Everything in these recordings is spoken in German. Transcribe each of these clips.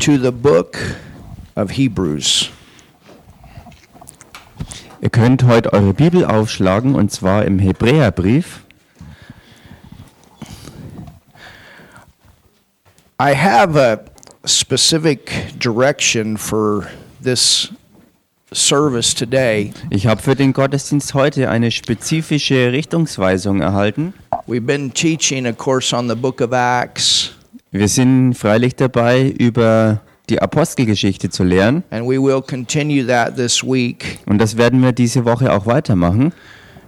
to the book of Hebrews. Ihr könnt heute eure Bibel aufschlagen und zwar im Hebräerbrief. I have a specific direction for this service today. Ich habe für den Gottesdienst heute eine spezifische Richtungsweisung erhalten. We've been teaching, of course, on the book of Acts, Wir sind freilich dabei, über die Apostelgeschichte zu lernen and we will continue that this week. und das werden wir diese Woche auch weitermachen.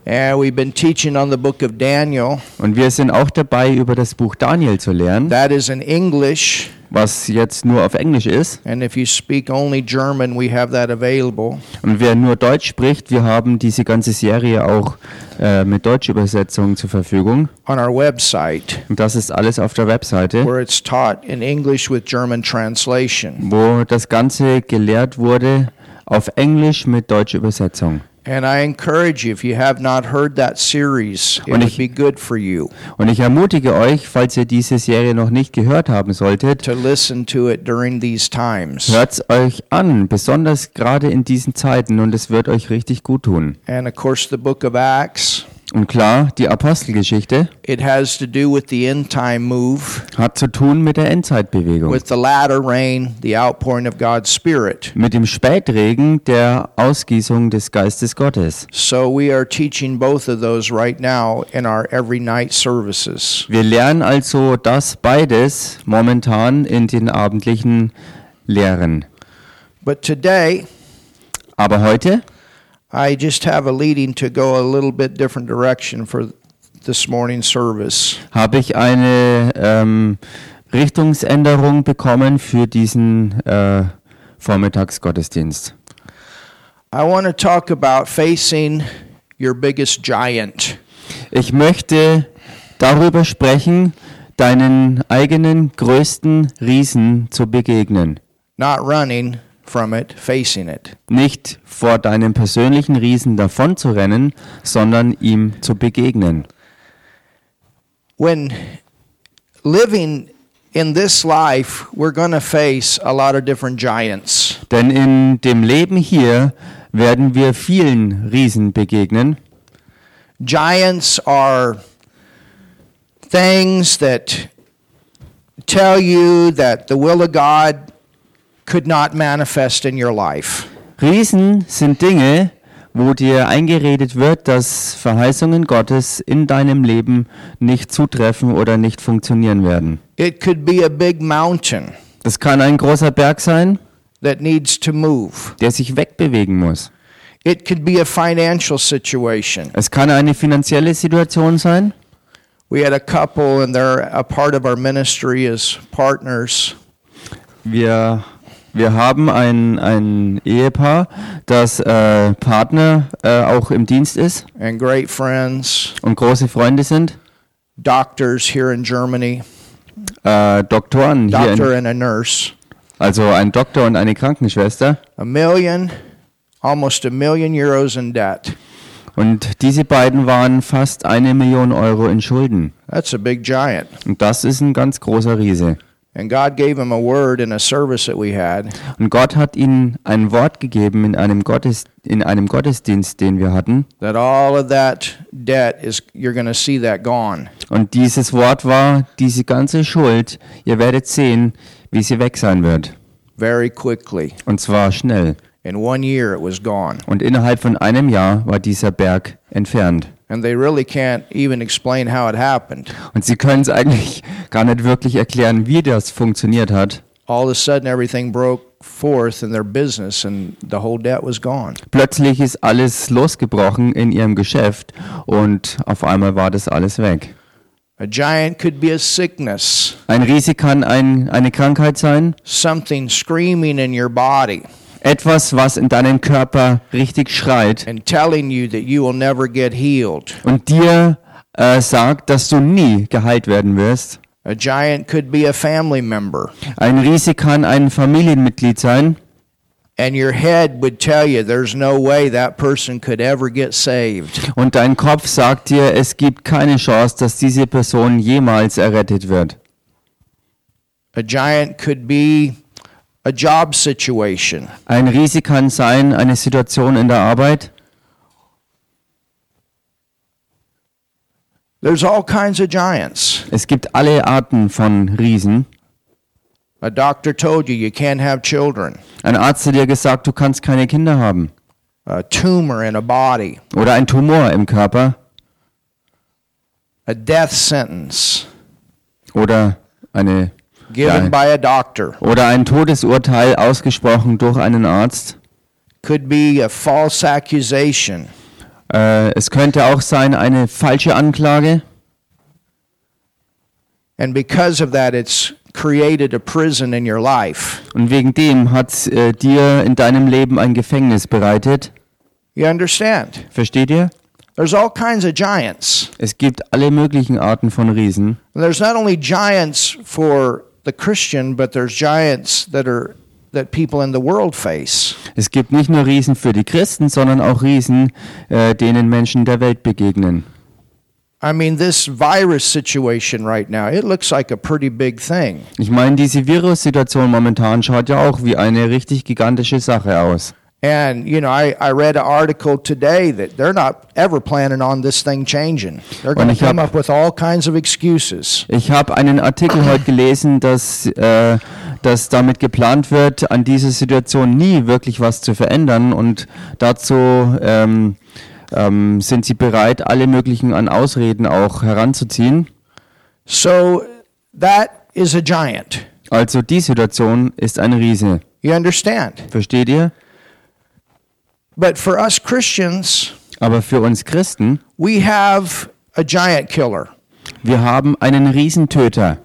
And we've been teaching on the book of Daniel. Und wir sind auch dabei, über das Buch Daniel zu lernen, That is in English, was jetzt nur auf Englisch ist. and if you speak only German, we have that available. Und wer nur Deutsch spricht, wir haben diese ganze Serie auch äh, mit Deutschübersetzung zur Verfügung. on our website Und das ist alles auf der Webseite, where it's taught in English with German translation. wo das Ganze gelehrt wurde auf Englisch mit deutscher Übersetzung. And I encourage you, if you have not heard that series, it would be good for you Und ich ermutige euch, falls ihr diese Serie noch nicht gehört haben solltet, to listen to it during these times. hört's euch an, besonders gerade in diesen Zeiten und es wird euch richtig gut tun. And of course, the book of Acts, Und klar, die Apostelgeschichte it has to do with the end time move, hat zu tun mit der Endzeitbewegung. with the latter rain, the outpouring of God's Spirit. mit dem Spätregen der Ausgießung des Geistes Gottes. So we are teaching both of those right now in our every night services. Wir lernen also das beides momentan in den abendlichen Lehren. But today, Aber heute I just have a leading to go a little bit different direction for this morning's service. habe ich eine ähm, Richtungsänderung bekommen für diesen äh, Vormittagsgottesdienst. I want to talk about facing your biggest giant. Ich möchte darüber sprechen, deinen eigenen größten Riesen zu begegnen. not running from it, facing it. Nicht vor deinem persönlichen Riesen davonzurennen, sondern ihm zu begegnen. When living in this life, we're going to face a lot of different giants. Denn in dem Leben hier werden wir vielen Riesen begegnen. Giants are things that tell you that the will of God could not manifest in your life. Riesen sind Dinge, wo dir eingeredet wird, dass Verheißungen Gottes in deinem Leben nicht zutreffen oder nicht funktionieren werden. It could be a big mountain Das kann ein großer Berg sein, that needs to move. der sich wegbewegen muss. It could be a financial situation. Es kann eine finanzielle Situation sein. We had a couple, and they're a part of our ministry as partners. Wir, wir haben ein, ein Ehepaar, das äh, Partner äh, auch im Dienst ist and great friends, und große Freunde sind. doctors here in Germany, Äh, Doktoren hier, doctor in, and a nurse. also ein Doktor und eine Krankenschwester. A million, almost a million euros in debt. Und diese beiden waren fast eine Million Euro in Schulden. That's a big giant. Und das ist ein ganz großer Riese. And God gave him a word in a service that we had. Und Gott hat ihnen ein Wort gegeben in einem, Gottes, in einem Gottesdienst, den wir hatten. That all of that debt is, you're going to see that gone. Und dieses Wort war, diese ganze Schuld, ihr werdet sehen, wie sie weg sein wird. very quickly. Und zwar schnell. In one year, it was gone. Und innerhalb von einem Jahr war dieser Berg entfernt. And they really can't even explain how it happened. Und sie können es eigentlich gar nicht wirklich erklären, wie das funktioniert hat. All of a sudden, everything broke forth in their business, and the whole debt was gone. Plötzlich ist alles losgebrochen in ihrem Geschäft und auf einmal war das alles weg. A giant could be a sickness, Ein Riese kann ein, eine Krankheit sein, something screaming in your body etwas, was in deinem Körper richtig schreit and telling you that you will never get healed. und dir äh, sagt, dass du nie geheilt werden wirst. A giant could be a family member, Ein Riese kann ein Familienmitglied sein and your head would tell you there's no way that person could ever get saved. und dein Kopf sagt dir, es gibt keine Chance, dass diese Person jemals errettet wird. A giant could be a job situation, Ein Riese kann sein eine Situation in der Arbeit. there's all kinds of giants. Es gibt alle Arten von Riesen. A doctor told you you can't have children, Ein Arzt hat dir gesagt, du kannst keine Kinder haben. a tumor in a body, Oder ein Tumor im Körper. a death sentence Oder eine given by a doctor, oder ein Todesurteil ausgesprochen durch einen Arzt. could be a false accusation, Äh, es könnte auch sein eine falsche Anklage. and because of that, it's created a prison in your life. Und wegen dem hat äh, dir in deinem Leben ein Gefängnis bereitet. You understand? Versteht ihr? There's all kinds of giants. Es gibt alle möglichen Arten von Riesen. And there's not only giants for the Christian, but there's giants that are that people in the world face. Es gibt nicht nur Riesen für die Christen, sondern auch Riesen, äh, denen Menschen der Welt begegnen. I mean, this virus situation right now, it looks like a pretty big thing. Ich meine, diese Virussituation momentan schaut ja auch wie eine richtig gigantische Sache aus. And, you know, I, I read an article today that they're not ever planning on this thing changing. They're going to ich come hab- up with all kinds of excuses. Ich habe einen Artikel heute gelesen, dass, äh, dass damit geplant wird, an dieser Situation nie wirklich was zu verändern und dazu ähm, ähm, sind sie bereit, alle möglichen an Ausreden auch heranzuziehen. So that is a giant. Also die Situation ist ein Riese. You understand? Versteht ihr? But for us Christians, Aber für uns Christen, we have a giant killer. wir haben einen Riesentöter.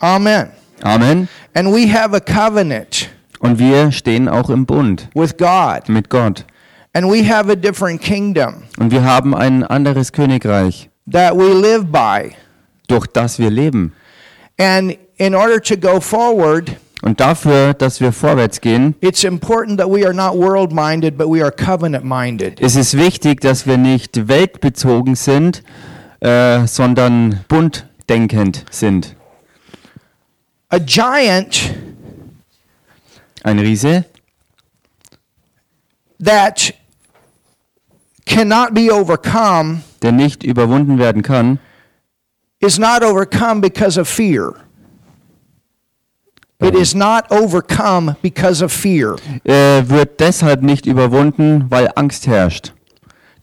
Amen. Amen. And we have a covenant Und wir stehen auch im Bund with God. mit Gott. And we have a different kingdom Und wir haben ein anderes Königreich, that we live by. durch das wir leben. And in order to go forward, Und dafür, dass wir vorwärts gehen, it's important that we are not world minded, but we are covenant minded. ist es wichtig, dass wir nicht weltbezogen sind, äh, sondern bunddenkend sind. A giant Ein Riese, that cannot be overcome der nicht überwunden werden kann, is not overcome because of fear. It is not overcome because of fear. äh, wird deshalb nicht überwunden, weil Angst herrscht.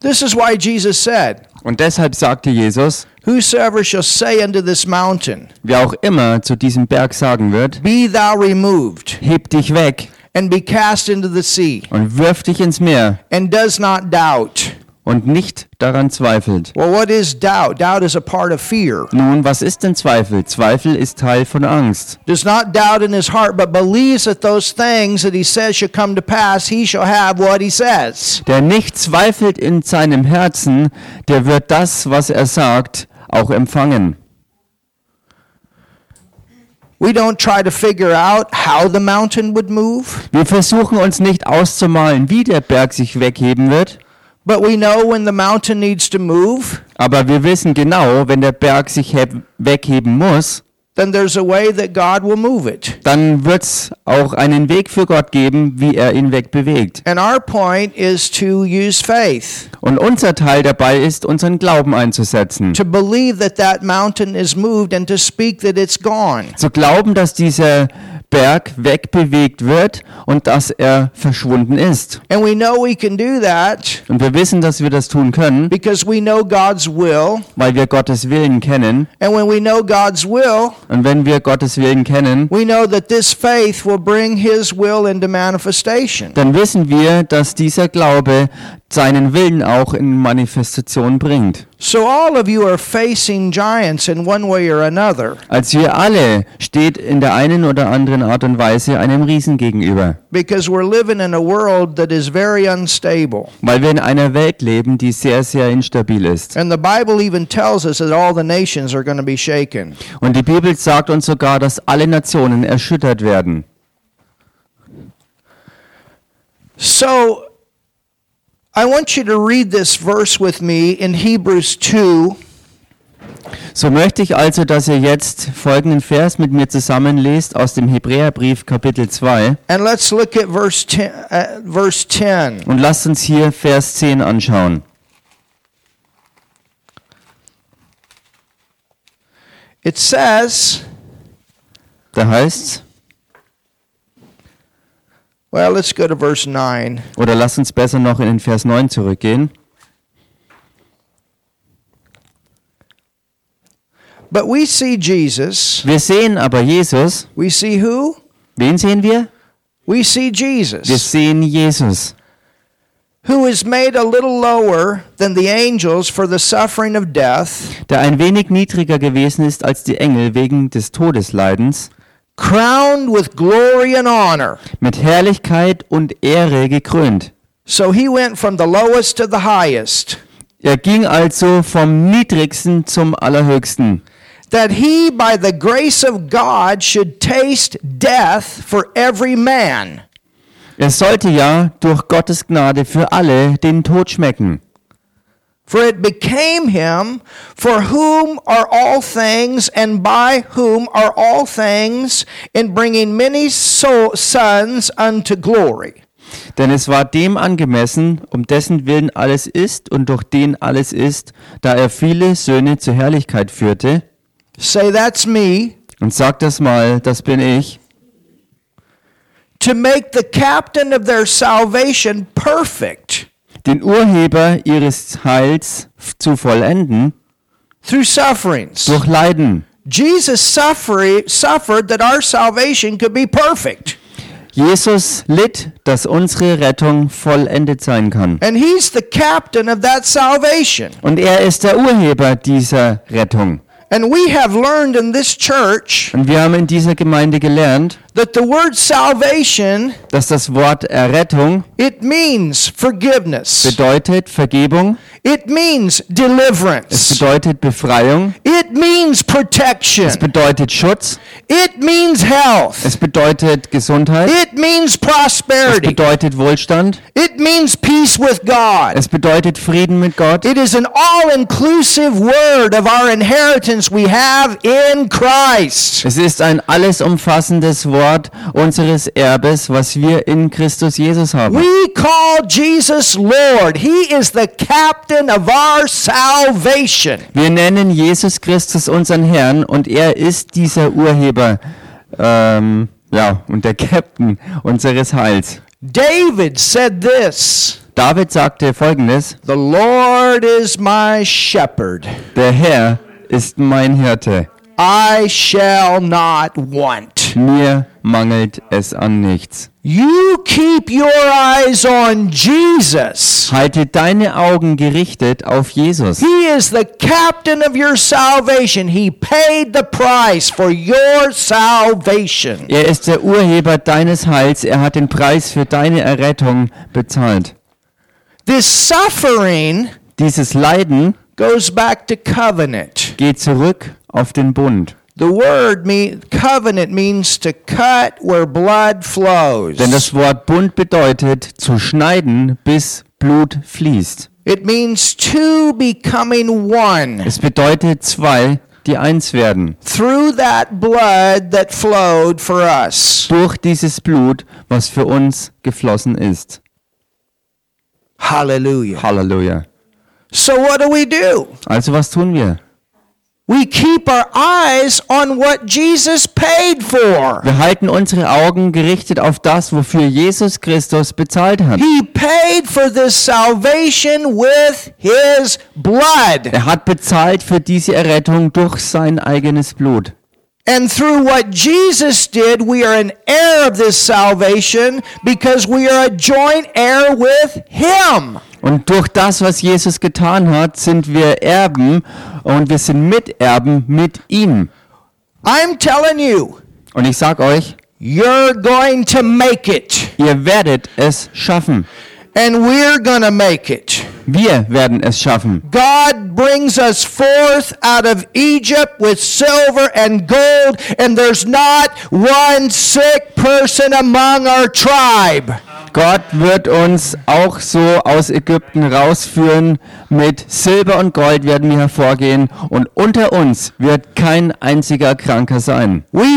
This is why Jesus said, Und deshalb sagte Jesus, Whosoever shall say unto this mountain, wer auch immer zu diesem Berg sagen wird, Be thou removed, heb dich weg and be cast into the sea, und wirf dich ins Meer and does not doubt. Und nicht daran zweifelt. Well, what is doubt? Doubt is a part of fear. Nun, was ist denn Zweifel? Zweifel ist Teil von Angst. Does not doubt in his heart, but believes that those things that he says shall come to pass, he shall have what he says. Der nicht zweifelt in seinem Herzen, der wird das, was er sagt, auch empfangen. We don't try to figure out how the mountain would move, Wir versuchen uns nicht auszumalen, wie der Berg sich wegheben wird, but we know when the mountain needs to move, aber wir wissen genau, wenn der Berg sich heb- wegheben muss, then there's a way that God will move it. dann wird es auch einen Weg für Gott geben, wie er ihn wegbewegt. And our point is to use faith, Und unser Teil dabei ist, unseren Glauben einzusetzen. to believe that that mountain is moved and to speak that it's gone. Zu glauben, dass dieser Berg wegbewegt wird und dass er verschwunden ist. And we know we can do that Und wir wissen, dass wir das tun können, because we know God's will. weil wir Gottes Willen kennen. And when we know God's will, Und wenn wir Gottes Willen kennen, we know that this faith will bring His will into manifestation. dann wissen wir, dass dieser Glaube seinen Willen auch in Manifestation bringt. So all of you are facing giants in one way or another Als wir alle steht in der einen oder anderen Art und Weise einem Riesen gegenüber, because we're living in a world that is very unstable. weil wir in einer Welt leben, die sehr, sehr instabil ist. And the Bible even tells us that all the nations are going to be shaken. Und die Bibel sagt uns sogar, dass alle Nationen erschüttert werden. So I want you to read this verse with me in Hebrews 2 So möchte ich also, dass ihr jetzt folgenden Vers mit mir zusammenlest aus dem Hebräerbrief Kapitel 2 And let's look at verse 10. Uh, verse 10. und lasst uns hier Vers 10 anschauen. It says, Da heißt's, well, let's go to verse 9. oder lasst uns besser noch in den Vers 9 zurückgehen. But we see Jesus. Wir sehen aber Jesus. We see who? Wen sehen wir? We see Wir Jesus, sehen Jesus, who is made a little lower than the angels for the suffering of death, der ein wenig niedriger gewesen ist als die Engel wegen des Todesleidens, crowned with glory and honor. mit Herrlichkeit und Ehre gekrönt. So he went from the lowest to the highest, Er ging also vom niedrigsten zum allerhöchsten, that he, by the grace of God, should taste death for every man. Er sollte ja durch Gottes Gnade für alle den Tod schmecken. For it became him, for whom are all things, and by whom are all things, in bringing many so- sons unto glory. Denn es war dem angemessen, um dessen Willen alles ist und durch den alles ist, da er viele Söhne zur Herrlichkeit führte. Say, that's me. Und sagt das mal, das bin ich. To make the captain of their salvation perfect Den Urheber ihres Heils zu vollenden through sufferings. durch Leiden. Jesus suffer- suffered that our salvation could be perfect. Jesus litt, dass unsere Rettung vollendet sein kann. And he's the captain of that salvation. Und er ist der Urheber dieser Rettung. And we have learned in this church Und wir haben in dieser Gemeinde gelernt, that the word salvation, dass das Wort Errettung it means forgiveness. bedeutet Vergebung, It means es deliverance. bedeutet Befreiung, It means protection. es bedeutet Schutz, It means health. es bedeutet Gesundheit, It means prosperity. es bedeutet Wohlstand, It means peace with God. es bedeutet Frieden mit Gott. It is an all-inclusive word of our inheritance we have in Christ. Es ist ein alles umfassendes Wort unseres Erbes, was wir in Christus Jesus haben. We call Jesus Lord. He is the captain of our salvation. Wir nennen Jesus Christus unseren Herrn und er ist dieser Urheber, ähm, ja, und der Captain unseres Heils. David said this David sagte folgendes, The Lord is my shepherd. der Herr ist mein Hirte, I shall not want. Mir mangelt es an nichts. You keep your eyes on Jesus. Halte deine Augen gerichtet auf Jesus. He is the captain of your salvation. He paid the price for your salvation. Er ist der Urheber deines Heils, er hat den Preis für deine Errettung bezahlt. This suffering Dieses Leiden goes back to covenant. geht zurück auf den Bund. The word me, covenant means to cut where blood flows. Denn das Wort Bund bedeutet zu schneiden, bis Blut fließt. It means two becoming one Es bedeutet zwei, die eins werden. through that blood that flowed for us. Durch dieses Blut, was für uns geflossen ist. Hallelujah. Halleluja. So what do we do? Also was tun wir? We keep our eyes on what Jesus paid for. Wir halten unsere Augen gerichtet auf das, wofür Jesus Christus bezahlt hat. He paid for this salvation with his blood. Er hat bezahlt für diese Errettung durch sein eigenes Blut. And through what Jesus did, we are an heir of this salvation because we are a joint heir with him. Und durch das, was Jesus getan hat, sind wir Erben und wir sind Miterben mit ihm. I'm telling you, Und ich sag euch, you're going to make it. ihr werdet es schaffen. And we're to make it. Wir werden es schaffen. God brings us forth out of Egypt with silver and gold, and there's not one sick person among our tribe. Gott wird uns auch so aus Ägypten rausführen. Mit Silber und Gold werden wir hervorgehen und unter uns wird kein einziger Kranker sein. Wir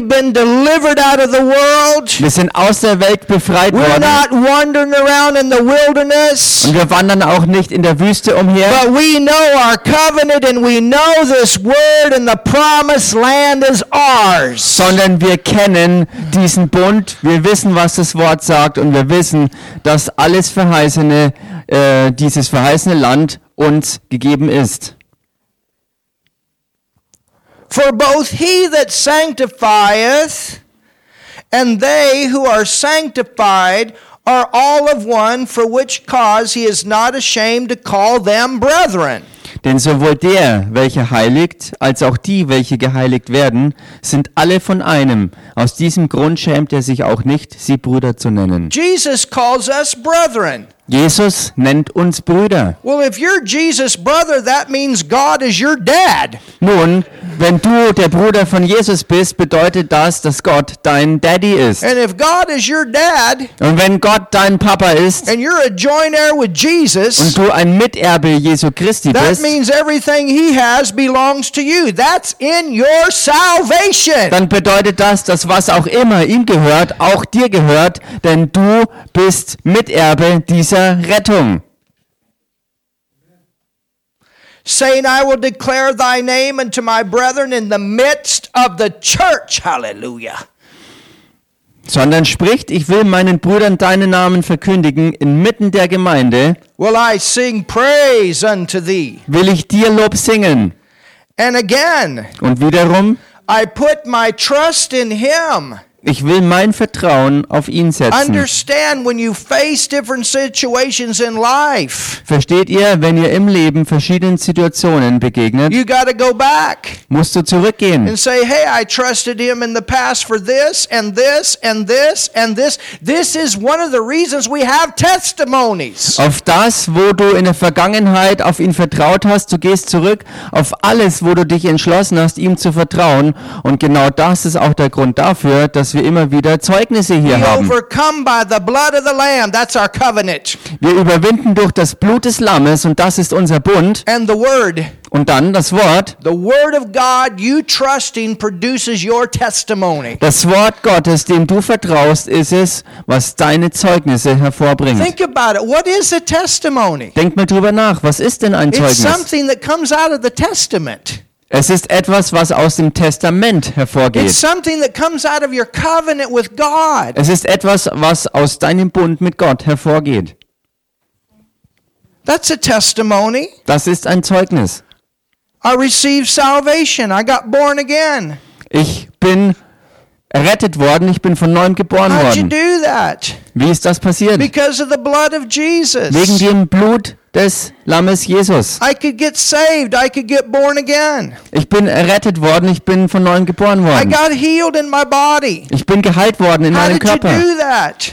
sind aus der Welt befreit worden und wir wandern auch nicht in der Wüste umher. But we know our covenant and we know this word and the promised land is ours. sondern wir kennen diesen Bund, wir wissen, was das Wort sagt und wir wissen, dass alles verheißene, äh, dieses verheißene Land uns gegeben ist. For both he that sanctifieth and they who are sanctified are all of one, for which cause he is not ashamed to call them brethren. Denn sowohl der, welcher heiligt, als auch die, welche geheiligt werden, sind alle von einem. Aus diesem Grund schämt er sich auch nicht, sie Brüder zu nennen. Jesus calls us brethren. Jesus nennt uns Brüder. Well, if you're Jesus' brother, that means God is your dad. Nun, wenn du der Bruder von Jesus bist, bedeutet das, dass Gott dein Daddy ist. And if God is your dad Und wenn Gott dein Papa ist and you're a joint heir with Jesus, und du ein Miterbe Jesu Christi that bist, means everything he has belongs to you. That's in your salvation. dann bedeutet das, dass was auch immer ihm gehört, auch dir gehört, denn du bist Miterbe dieser Rettung. saying, I will declare thy name unto my brethren in the midst of the church. Hallelujah. Sondern spricht, ich will meinen Brüdern deinen Namen verkündigen, inmitten der Gemeinde Will I sing praise unto thee? will ich dir Lob singen. And again, Und wiederum, I put my trust in him. Ich will mein Vertrauen auf ihn setzen. Understand when you face different situations in life, Versteht ihr, wenn ihr im Leben verschiedenen Situationen begegnet, you got to go back musst du zurückgehen and say, Hey, I trusted him in the past for this and this and this and this. This is one of the reasons we have testimonies. auf das, wo du in der Vergangenheit auf ihn vertraut hast. Du gehst zurück auf alles, wo du dich entschlossen hast, ihm zu vertrauen. Und genau das ist auch der Grund dafür, dass wir immer wieder Zeugnisse hier We haben. overcome by the blood of the Lamb. That's our covenant. Wir überwinden durch das Blut des Lammes und das ist unser Bund. And the Word. Und dann das Wort. The Word of God you trusting produces your testimony. Das Wort Gottes, dem du vertraust, ist es, was deine Zeugnisse hervorbringt. Think about it. What is a testimony? Denk mal drüber nach. Was ist denn ein It's Zeugnis? something that comes out of the Testament. Es ist etwas, was aus dem Testament It's hervorgeht. something that comes out of your covenant with God. Es ist etwas, was aus deinem Bund mit Gott hervorgeht. That's a testimony. Das ist ein Zeugnis. I received salvation. I got born again. Ich bin errettet worden, ich bin von neuem geboren worden. Wie ist das passiert? Wegen dem Blut des Lammes Jesus. I could get saved. I could get born again. Ich bin errettet worden, ich bin von neuem geboren worden. Ich bin geheilt worden in How meinem Körper.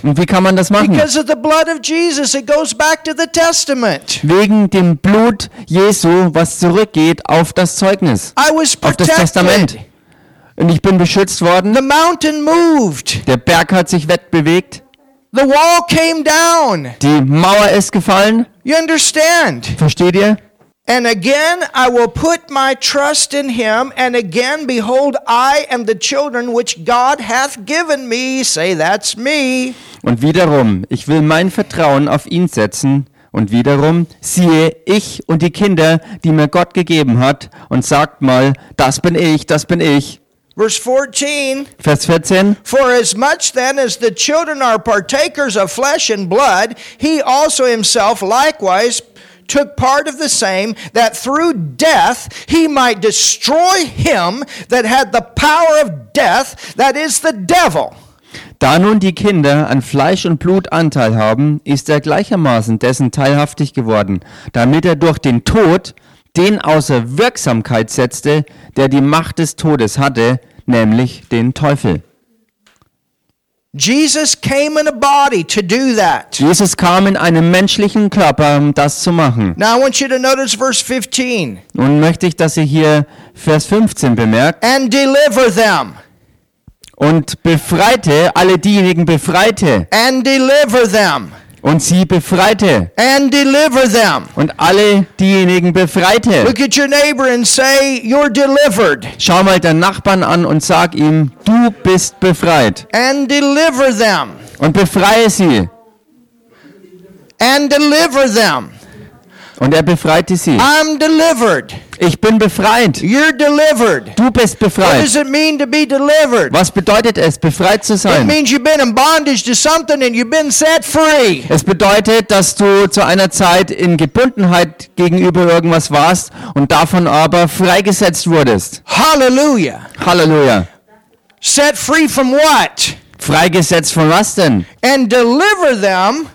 Und wie kann man das machen? Because of the blood of Jesus. It goes back to the Testament. Wegen dem Blut Jesu, was zurückgeht auf das Zeugnis, auf das Testament. Und ich bin beschützt worden. The mountain moved. Der Berg hat sich wegbewegt. The wall came down. Die Mauer ist gefallen. You understand? Versteht ihr? And again I will put my trust in him, and again, behold, I am the children which God hath given me. Say, that's me. Und wiederum, ich will mein Vertrauen auf ihn setzen. Und wiederum, siehe, ich und die Kinder, die mir Gott gegeben hat. Und sagt mal, das bin ich, das bin ich. Verse 14 Vers 14. For as much then as the children are partakers of flesh and blood, he also himself likewise took part of the same, that through death he might destroy him that had the power of death, that is the devil. Da nun die Kinder an Fleisch und Blut Anteil haben, ist er gleichermaßen dessen teilhaftig geworden, damit er durch den Tod den außer Wirksamkeit setzte, der die Macht des Todes hatte, nämlich den Teufel. Jesus came in a body to do that. Jesus kam in einem menschlichen Körper, um das zu machen. Now I want you to notice verse 15 Nun möchte ich, dass ihr hier Vers 15 bemerkt and deliver them. und befreite alle diejenigen befreite and deliver them und sie befreite and deliver them. und alle diejenigen befreite. Look at your neighbor and say, You're delivered Schau mal deinen Nachbarn an und sag ihm, du bist befreit and deliver them und befreie sie. and deliver them. Und er befreite sie. I'm delivered. Ich bin befreit. You're delivered. Du bist What does befreit. it mean to be delivered? Was bedeutet es, befreit zu It sein? means you've been in bondage to something and you've been set free. Es bedeutet, dass du zu einer Zeit in Gebundenheit gegenüber irgendwas warst und davon aber freigesetzt wurdest. Hallelujah. Halleluja. Set free from what? Freigesetzt von was denn? And deliver them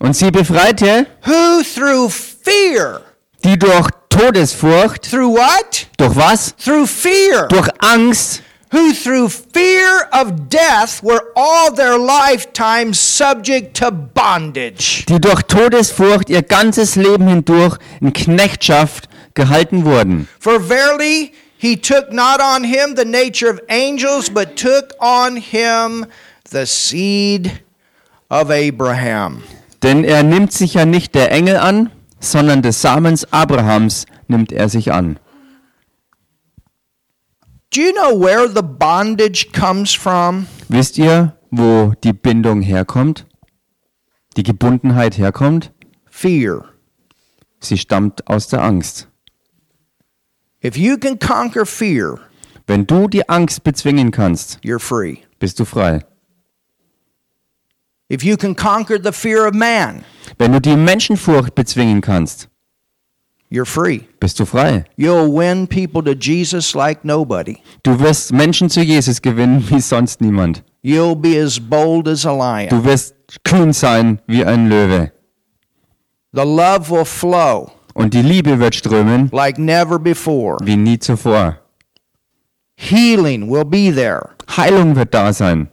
Und sie befreite, who through fear. die durch Todesfurcht, Through what? durch was? Through fear. Durch Angst, Who through fear of death were all their lifetime subject to bondage. die durch Todesfurcht ihr ganzes Leben hindurch in Knechtschaft gehalten wurden. For verily he took not on him the nature of angels, but took on him the seed of Abraham. Denn er nimmt sich ja nicht der Engel an, sondern des Samens Abrahams nimmt er sich an. Do you know where the bondage comes from? Wisst ihr, wo die Bindung herkommt? Die Gebundenheit herkommt? Fear. Sie stammt aus der Angst. If you can conquer fear, Wenn du die Angst bezwingen kannst, you're free. bist du frei. If you can conquer the fear of man, Wenn du die Menschenfurcht bezwingen kannst, you're free. bist du frei. You'll win people to Jesus like nobody. Du wirst Menschen zu Jesus gewinnen wie sonst niemand. You'll be as bold as a lion. Du wirst kühn sein wie ein Löwe. The love will flow Und die Liebe wird strömen like never before. wie nie zuvor. Healing will be there. Heilung wird da sein.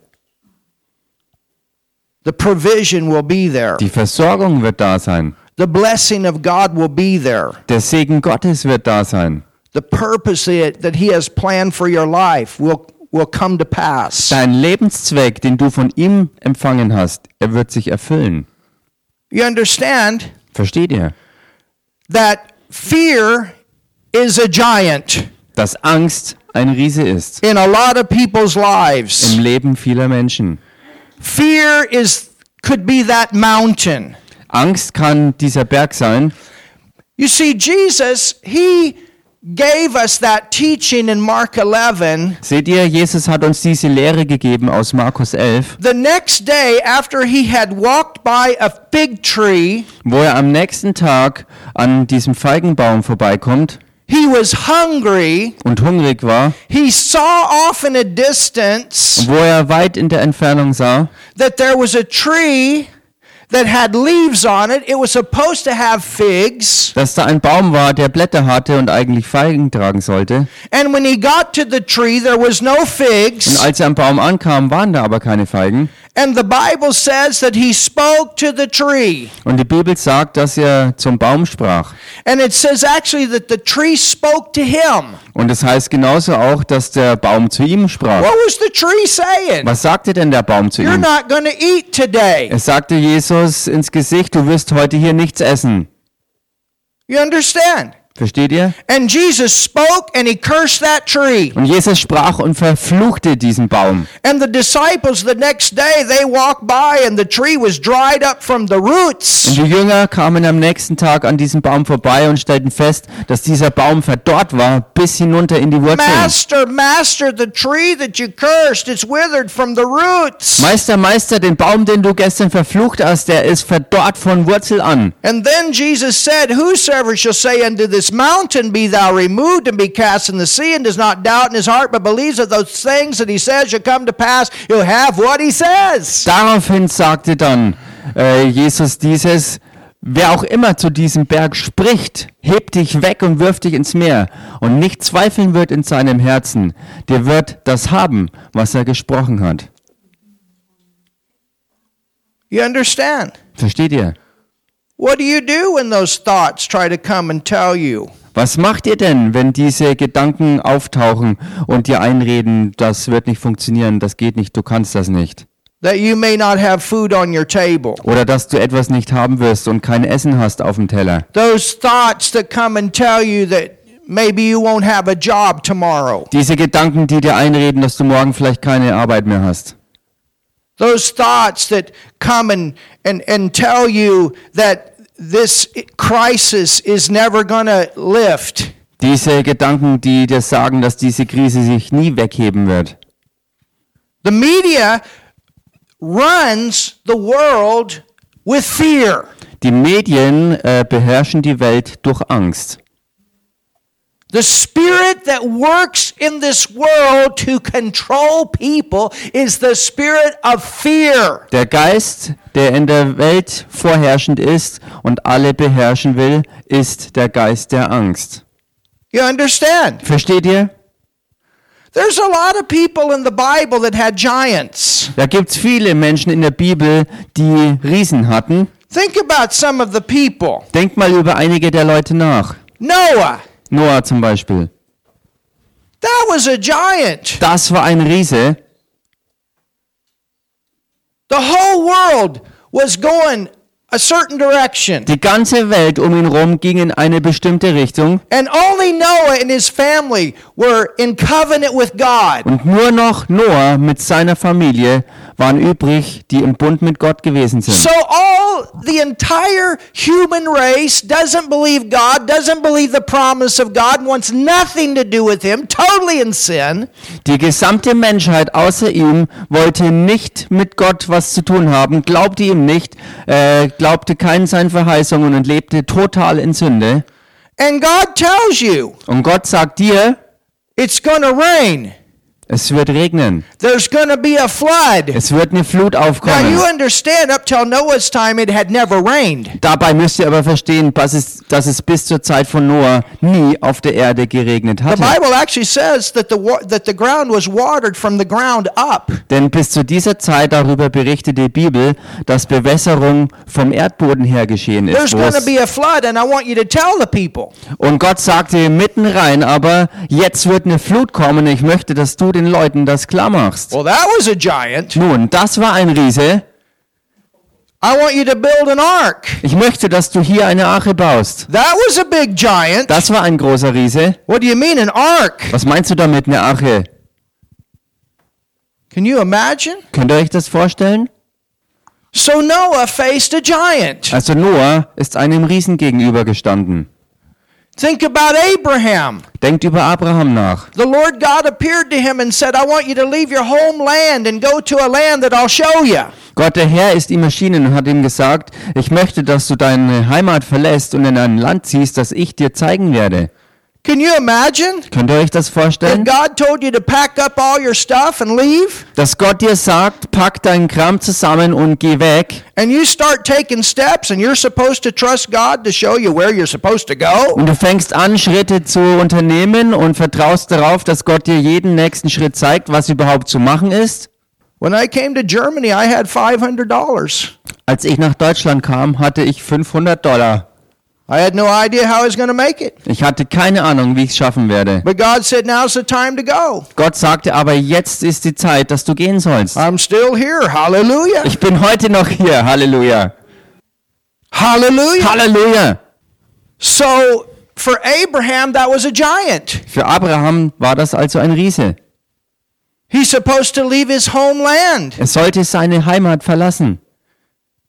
The provision will be there. Die Versorgung wird da sein. The blessing of God will be there. Der Segen Gottes wird da sein. The purpose that He has planned for your life will, will come to pass. Dein Lebenszweck, den du von ihm empfangen hast, er wird sich erfüllen. You understand Versteht ihr? that fear is a giant Dass Angst ein Riese ist in a lot of people's lives. im Leben vieler Menschen. Fear is could be that mountain. Angst kann dieser Berg sein. You see, Jesus, He gave us that teaching in Mark 11. Seht ihr, Jesus hat uns diese Lehre gegeben aus Markus 11, The next day, after he had walked by a fig tree, wo er am nächsten Tag an diesem Feigenbaum vorbeikommt he was hungry. und hungrig war, He saw off in a distance wo er weit in der Entfernung sah, that there was a tree that had leaves on it. It was supposed to have figs. dass da ein Baum war, der Blätter hatte und eigentlich Feigen tragen sollte. And when he got to the tree, there was no Und figs. als er am Baum ankam, waren da aber keine Feigen. And the Bible says that he spoke to the tree. Und die Bibel sagt, dass er zum Baum sprach. And it says actually that the tree spoke to him. Und es heißt genauso auch, dass der Baum zu ihm sprach. What was the tree saying? Was sagte denn der Baum zu You're ihm? not to eat today. Es sagte Jesus ins Gesicht, du wirst heute hier nichts essen. You understand? Versteht ihr? And Jesus spoke and he cursed that tree. Und Jesus sprach und verfluchte diesen Baum. And the disciples the next day they walked by and the tree was dried up from the Und roots. die Jünger kamen am nächsten Tag an diesem Baum vorbei und stellten fest, dass dieser Baum verdorrt war bis hinunter in die Wurzeln. Master, master, the tree that you cursed, it's withered from the roots. Meister, Meister, den Baum, den du gestern verflucht hast, der ist verdorrt von Wurzel an. And then Jesus said, Whosoever shall say unto this mountain, Be thou removed and be cast in the sea, and does not doubt in his heart, but believes that those things that he says shall come to pass, he'll have what he says. Daraufhin sagte dann äh, Jesus dieses, wer auch immer zu diesem Berg spricht, heb dich weg und wirf dich ins Meer und nicht zweifeln wird in seinem Herzen, der wird das haben, was er gesprochen hat. You understand? Versteht ihr? What do you do when those thoughts try to come and tell you? Was macht ihr denn, wenn diese Gedanken auftauchen und dir einreden, das wird nicht funktionieren, das geht nicht, du kannst das nicht? That you may not have food on your table. Oder dass du etwas nicht haben wirst und kein Essen hast auf dem Teller? Those thoughts that come and tell you that maybe you won't have a job tomorrow. Diese Gedanken, die dir einreden, dass du morgen vielleicht keine Arbeit mehr hast. Those thoughts that come and, and, and tell you that this crisis is never going to lift. Diese Gedanken, die dir sagen, dass diese Krise sich nie wegheben wird. The media runs the world with fear. Die Medien äh, beherrschen die Welt durch Angst. The spirit that works in this world to control people is the spirit of fear. Der Geist, der in der Welt vorherrschend ist und alle beherrschen will, ist der Geist der Angst. You understand? Versteht ihr? There's a lot of people in the Bible that had giants. Da gibt's viele Menschen in der Bibel, die Riesen hatten. Think about some of the people. Denkt mal über einige der Leute nach. Noah, Noah zum Beispiel. that was a giant. Das war ein Riese. The whole world was going a certain direction. Die ganze Welt um ihn rum ging in eine bestimmte Richtung. And only Noah and his family were in covenant with God. Und nur noch Noah mit seiner Familie waren übrig, die im Bund mit Gott gewesen sind. So all the entire human race doesn't believe God, doesn't believe the promise of God, wants nothing to do with him, totally in sin. Die gesamte Menschheit außer ihm wollte nicht mit Gott was zu tun haben, glaubte ihm nicht, äh, glaubte keinen seinen Verheißungen und lebte total in Sünde. And God tells you Und Gott sagt dir, it's to rain. Es wird regnen, There's going to be a flood. es wird eine Flut Now aufkommen. you understand up till Noah's time it had never rained. Dabei müsst ihr aber verstehen, dass es, dass es bis zur Zeit von Noah nie auf der Erde geregnet The hatte. Bible actually says that the that the ground was watered from the ground up. Denn bis zu dieser Zeit, darüber berichtet die Bibel, dass Bewässerung vom Erdboden her geschehen ist. There's going to be a flood and I want you to tell the people. Und Gott sagte mitten rein, aber jetzt wird eine Flut kommen, ich möchte, dass du den Leuten das klar machst. Well, that was a giant. Nun, das war ein Riese. I want you to build an ark. Ich möchte, dass du hier eine Arche baust. That was a big giant. Das war ein großer Riese. What do you mean an ark? Was meinst du damit, eine Arche? Can you imagine? Könnt ihr euch das vorstellen? So Noah faced a giant. Also Noah ist einem Riesen gegenübergestanden. Think about Abraham. Denkt über Abraham nach. The Lord God appeared to him and said, I want you to leave your homeland and go to a land that I'll show you. Gott der Herr ist ihm erschienen und hat ihm gesagt, ich möchte, dass du deine Heimat verlässt und in ein Land ziehst, das ich dir zeigen werde. Can you imagine? Könnt ihr euch das vorstellen? God told you to pack up all your stuff and leave, Dass Gott dir sagt, pack deinen Kram zusammen und geh weg. and you start taking steps, and you're supposed to trust God to show you where you're supposed to go? Und du fängst an, Schritte zu unternehmen und vertraust darauf, dass Gott dir jeden nächsten Schritt zeigt, was überhaupt zu machen ist. When I came to Germany, I had $500. Als ich nach Deutschland kam, hatte ich 500 Dollar. Ich hatte keine Ahnung, wie ich es schaffen werde. But God said, now's the time to go. Gott sagte aber, jetzt ist die Zeit, dass du gehen sollst. I'm still here. Hallelujah. Ich bin heute noch hier. Halleluja. Hallelujah. Halleluja. So for Abraham, that was a giant. Für Abraham war das also ein Riese. He's supposed to leave his homeland. Er sollte seine Heimat verlassen.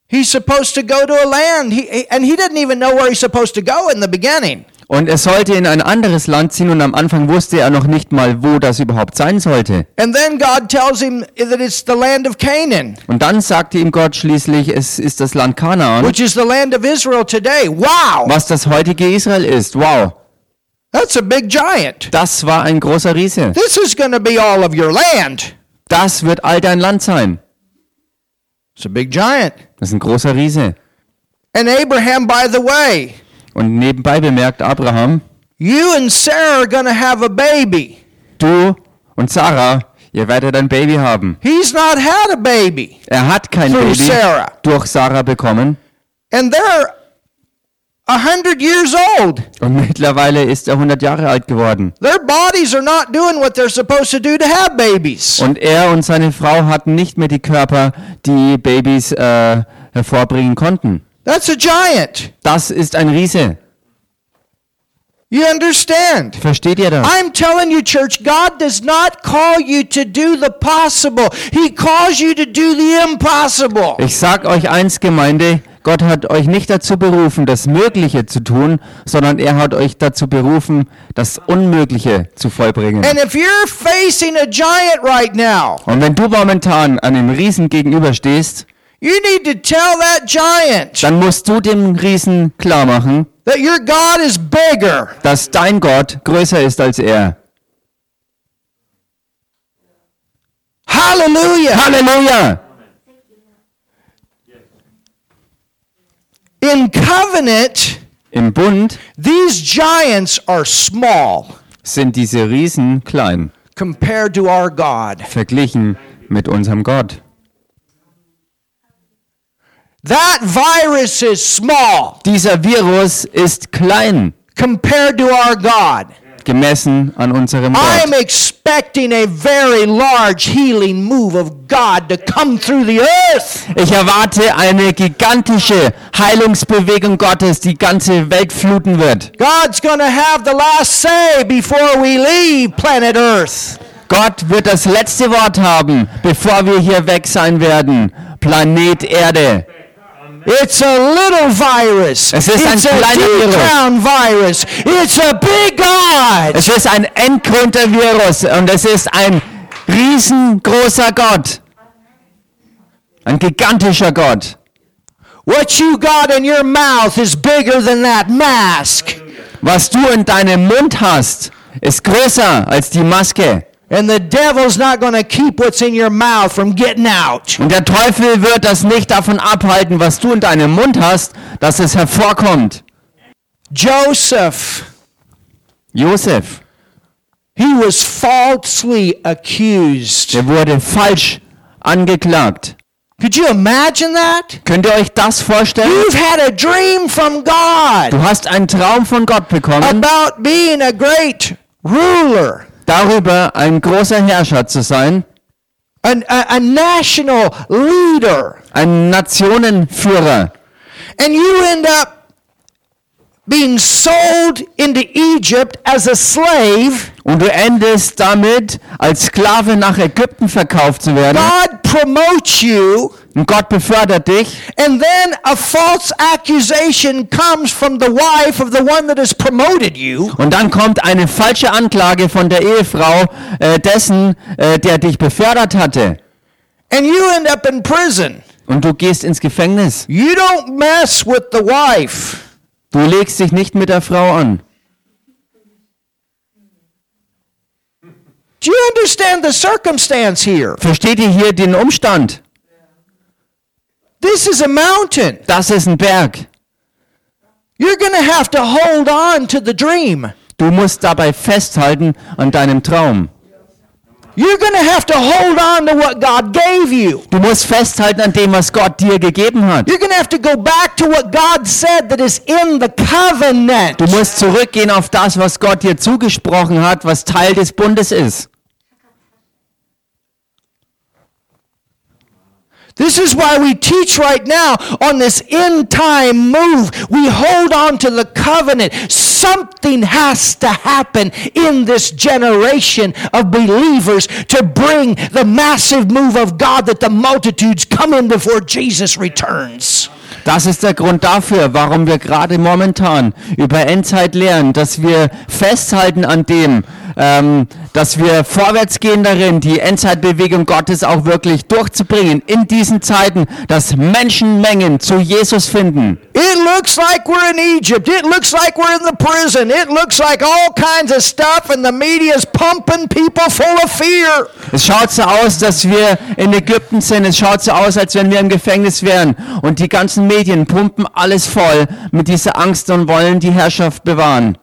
He's supposed to go to a land. He, and he didn't even know where he's supposed to go in the beginning. Und er sollte in ein anderes Land ziehen und am Anfang wusste er noch nicht mal, wo das überhaupt sein sollte. And then God tells him that it's the land of Canaan, Und dann sagte ihm Gott schließlich, es ist das Land Kanaan, which is the land of Israel today. Wow. was das heutige Israel ist. Wow, That's a big giant. das war ein großer Riese. This is going to be all of your land. Das wird all dein Land sein. It's a big giant. Das ist ein großer Riese. And Abraham, by the way, Und nebenbei bemerkt Abraham, you and Sarah are to have a baby. du und Sarah, ihr werdet ein Baby haben. He's not had a baby Er hat kein Baby Sarah. durch Sarah bekommen. And they're 100 years old. Und mittlerweile ist er 100 Jahre alt geworden. Their bodies are not doing what they're supposed to do to have babies. Und er und seine Frau hatten nicht mehr die Körper, die Babys äh, hervorbringen konnten. That's a giant. Das ist ein Riese. You understand? Versteht ihr das? I'm telling you, church, God does not call you to do the possible. He calls you to do the impossible. Ich sag euch eins, Gemeinde, Gott hat euch nicht dazu berufen, das Mögliche zu tun, sondern er hat euch dazu berufen, das Unmögliche zu vollbringen. And if you're facing a giant right now, Und wenn du momentan einem Riesen gegenüberstehst, you need to tell that giant dann musst du dem Riesen klar machen, that your God is bigger. dass dein Gott größer ist als er. Hallelujah. Halleluja! In covenant, Im Bund these giants are small sind diese Riesen klein, compared to our God. verglichen mit unserem Gott. That virus is small Dieser Virus ist klein, compared to our God. Gemessen an unserem I'm Gott. expecting a very large healing move of God to come through the earth. Ich erwarte eine gigantische Heilungsbewegung Gottes, die ganze Welt fluten wird. God's to have the last say before we leave planet Earth. Gott wird das letzte Wort haben, bevor wir hier weg sein werden. Planet Erde. It's a little virus. Es ist ein it's a kleiner Virus. virus. It's a big God. Es ist ein endgründer Virus und es ist ein riesengroßer Gott. Ein gigantischer Gott. What you got in your mouth is bigger than that mask. Was du in deinem Mund hast, ist größer als die Maske. And the devil's not going to keep what's in your mouth from getting out. Und der Teufel wird das nicht davon abhalten, was du in deinem Mund hast, dass es hervorkommt. Joseph, Josef, he was falsely accused. der wurde falsch angeklagt. Could you imagine that? Könnt ihr euch das vorstellen? You've had a dream from God Du hast einen Traum von Gott bekommen, about being a great ruler, darüber ein großer Herrscher zu sein, a, a, a national leader, ein Nationenführer. and you end up being sold into Egypt as a slave. Und du endest damit, als Sklave nach Ägypten verkauft zu werden. God promotes you, Und Gott befördert dich. and then a false accusation comes from the wife of the one that has promoted you. Und dann kommt eine falsche Anklage von der Ehefrau äh, dessen, äh, der dich befördert hatte. And you end up in prison. Und du gehst ins Gefängnis. You don't mess with the wife. Du legst dich nicht mit der Frau an. Do you understand the circumstance here? Versteht ihr hier den Umstand? This is a mountain. Das ist ein Berg. You're going to have to hold on to the dream. Du musst dabei festhalten an deinem Traum. You're going to have to hold on to what God gave you. Du musst festhalten an dem, was Gott dir gegeben hat. You're going to have to go back to what God said that is in the covenant. Du musst zurückgehen auf das, was Gott dir zugesprochen hat, was Teil des Bundes ist. This is why we teach right now on this end time move. We hold on to the covenant. Something has to happen in this generation of believers to bring the massive move of God that the multitudes come in before Jesus returns. Das ist der Grund dafür, warum wir gerade momentan über Endzeit lernen, dass wir festhalten an dem, ähm, dass wir vorwärts gehen darin, die Endzeitbewegung Gottes auch wirklich durchzubringen in diesen Zeiten, dass Menschenmengen zu Jesus finden. It looks like we're in Egypt. It looks like we're in the prison. It looks like all kinds of stuff, and the media is pumping people full of fear. Es schaut so aus, dass wir in Ägypten sind. Es schaut so aus, als wenn wir im Gefängnis wären. Und die ganzen Medien pumpen alles voll mit dieser Angst und wollen die Herrschaft bewahren.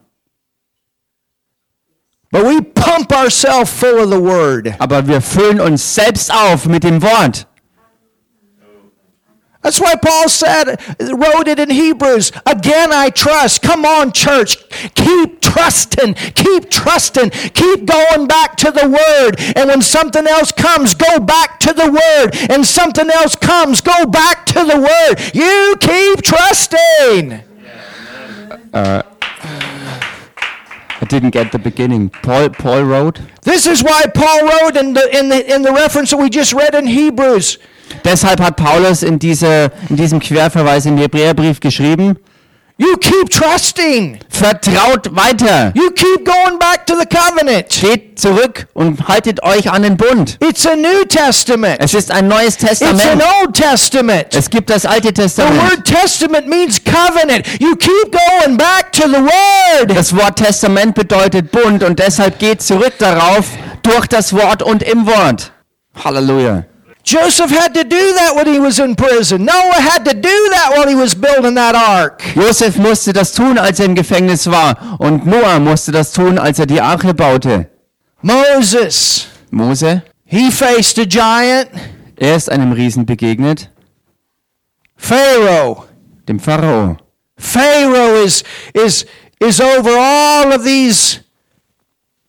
But we pump ourselves full of the word. Aber wir füllen uns selbst auf mit dem Wort. That's why Paul said, wrote it in Hebrews, again I trust. Come on, church. Keep trusting. Keep trusting. Keep going back to the Word. And when something else comes, go back to the Word. And something else comes, go back to the Word. You keep trusting. I didn't get the beginning. Paul, Paul wrote. This is why Paul wrote in the, in the, in the reference that we just read in Hebrews. Deshalb hat Paulus in, diese, in diesem Querverweis im Hebräerbrief geschrieben, You keep trusting. vertraut weiter, You keep going back to the covenant. geht zurück und haltet euch an den Bund. It's a New Testament. Es ist ein neues It's an Testament. Old Testament. Es gibt das Alte The Testament. word testament means covenant. You keep going back to the word. Das Wort Testament bedeutet Bund und deshalb geht zurück darauf durch das Wort und im Wort. Halleluja. Joseph had to do that when he was in prison. Noah had to do that while he was building that ark. Joseph musste das tun, als er im Gefängnis war und Noah musste das tun, als er die Arche baute. Moses, Mose, he faced a giant. er ist einem Riesen begegnet, Pharaoh. dem Pharao. Pharaoh is is is over all of these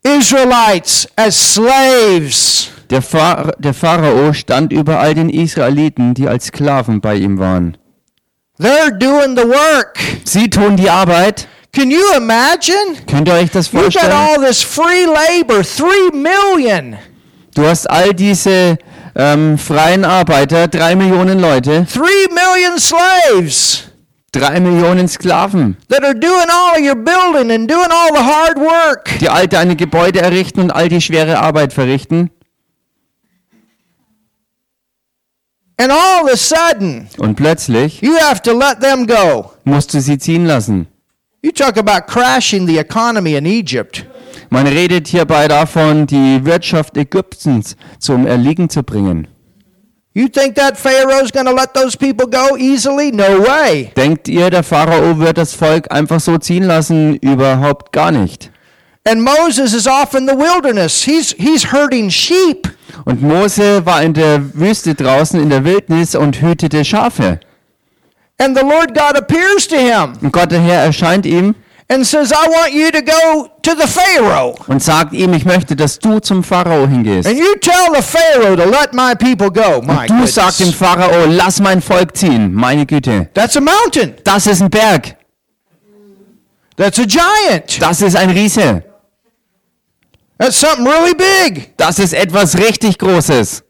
Israelites as slaves. Der, Phar der Pharao stand über all den Israeliten, die als Sklaven bei ihm waren. They're doing the work. Sie tun die Arbeit. Can you imagine? Könnt ihr euch das You got vorstellen? all this free labor, three million. Du hast all diese ähm, freien Arbeiter, drei Millionen Leute, Three million slaves drei Millionen Sklaven, that are doing all your building and doing all the hard work. die all deine Gebäude errichten und all die schwere Arbeit verrichten. And all of a sudden, Und plötzlich you have to let them go. musst du sie ziehen lassen. You talk about crashing the economy in Egypt. Man redet hierbei davon, die Wirtschaft Ägyptens zum Erliegen zu bringen. You think that Pharaoh's going to let those people go easily? No way. Denkt ihr, der Pharao wird das Volk einfach so ziehen lassen? Überhaupt gar nicht. And Moses is off in the wilderness. He's he's herding sheep. Und Mose war in der Wüste draußen in der Wildnis und hütete Schafe. And the Lord God appears to him Und Gott der Herr erscheint ihm and says, "I want you to go to the Pharaoh." und sagt ihm, ich möchte, dass du zum Pharao hingehst. And you tell the Pharaoh to let my people go. My Du sagst dem goodness. Pharao, lass mein Volk ziehen. Meine Güte. That's a mountain. Das ist ein Berg. That's a giant. Das ist ein Riese. That's something really big. Das ist etwas richtig Großes.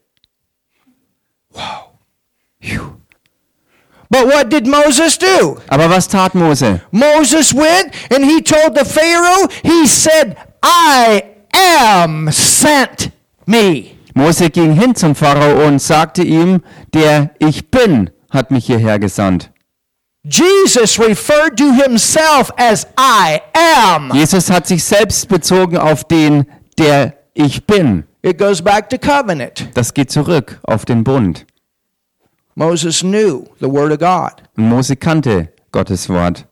But what did Moses do? Aber was tat Mose? Moses went and he told the Pharaoh, he said, I am sent me. Mose ging hin zum Pharao und sagte ihm, der Ich Bin hat mich hierher gesandt. Jesus referred to himself as I am. Jesus hat sich selbst bezogen auf den, der Ich Bin. It goes back to covenant. Das geht zurück auf den Bund. Moses knew the word of God. Und Mose kannte Gottes Wort.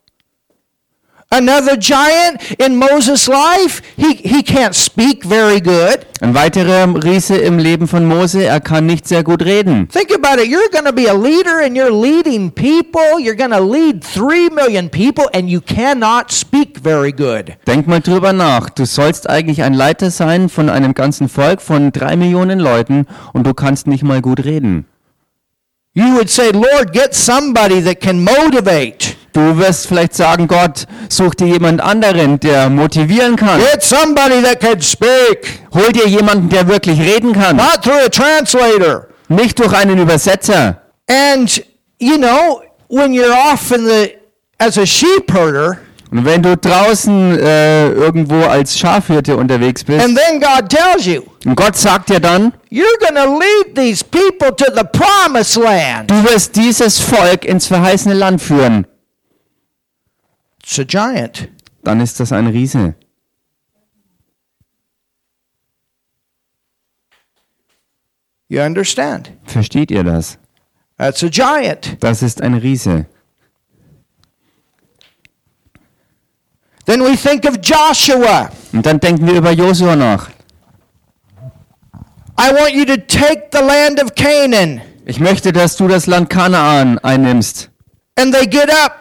Another giant in Moses' life, he, he can't speak very good. Ein weiterer Riese im Leben von Mose, er kann nicht sehr gut reden. Think about it. You're going to be a leader and you're leading people. You're going to lead three million people and you cannot speak very good. Denk mal drüber nach. Du sollst eigentlich ein Leiter sein von einem ganzen Volk von drei Millionen Leuten und du kannst nicht mal gut reden. You would say, Lord, get somebody that can motivate. Du wirst vielleicht sagen, Gott, such dir jemand anderen, der motivieren kann. Get somebody that can speak. Hol dir jemanden, der wirklich reden kann. Not through a translator. Nicht durch einen Übersetzer. And, you know, when you're off in the, as a sheep herder, Und wenn du draußen äh, irgendwo als Schafhirte unterwegs bist and then God tells you, und Gott sagt dir dann, you're going to lead these people to the promised land. du wirst dieses Volk ins verheißene Land führen, It's a giant. dann ist das ein Riese. You understand? Versteht ihr das? That's a giant. Das ist ein Riese. Then we think of Joshua. Und dann denken wir über Josua nach. I want you to take the land of Canaan. Ich möchte, dass du das Land Kanaan einnimmst. And they get up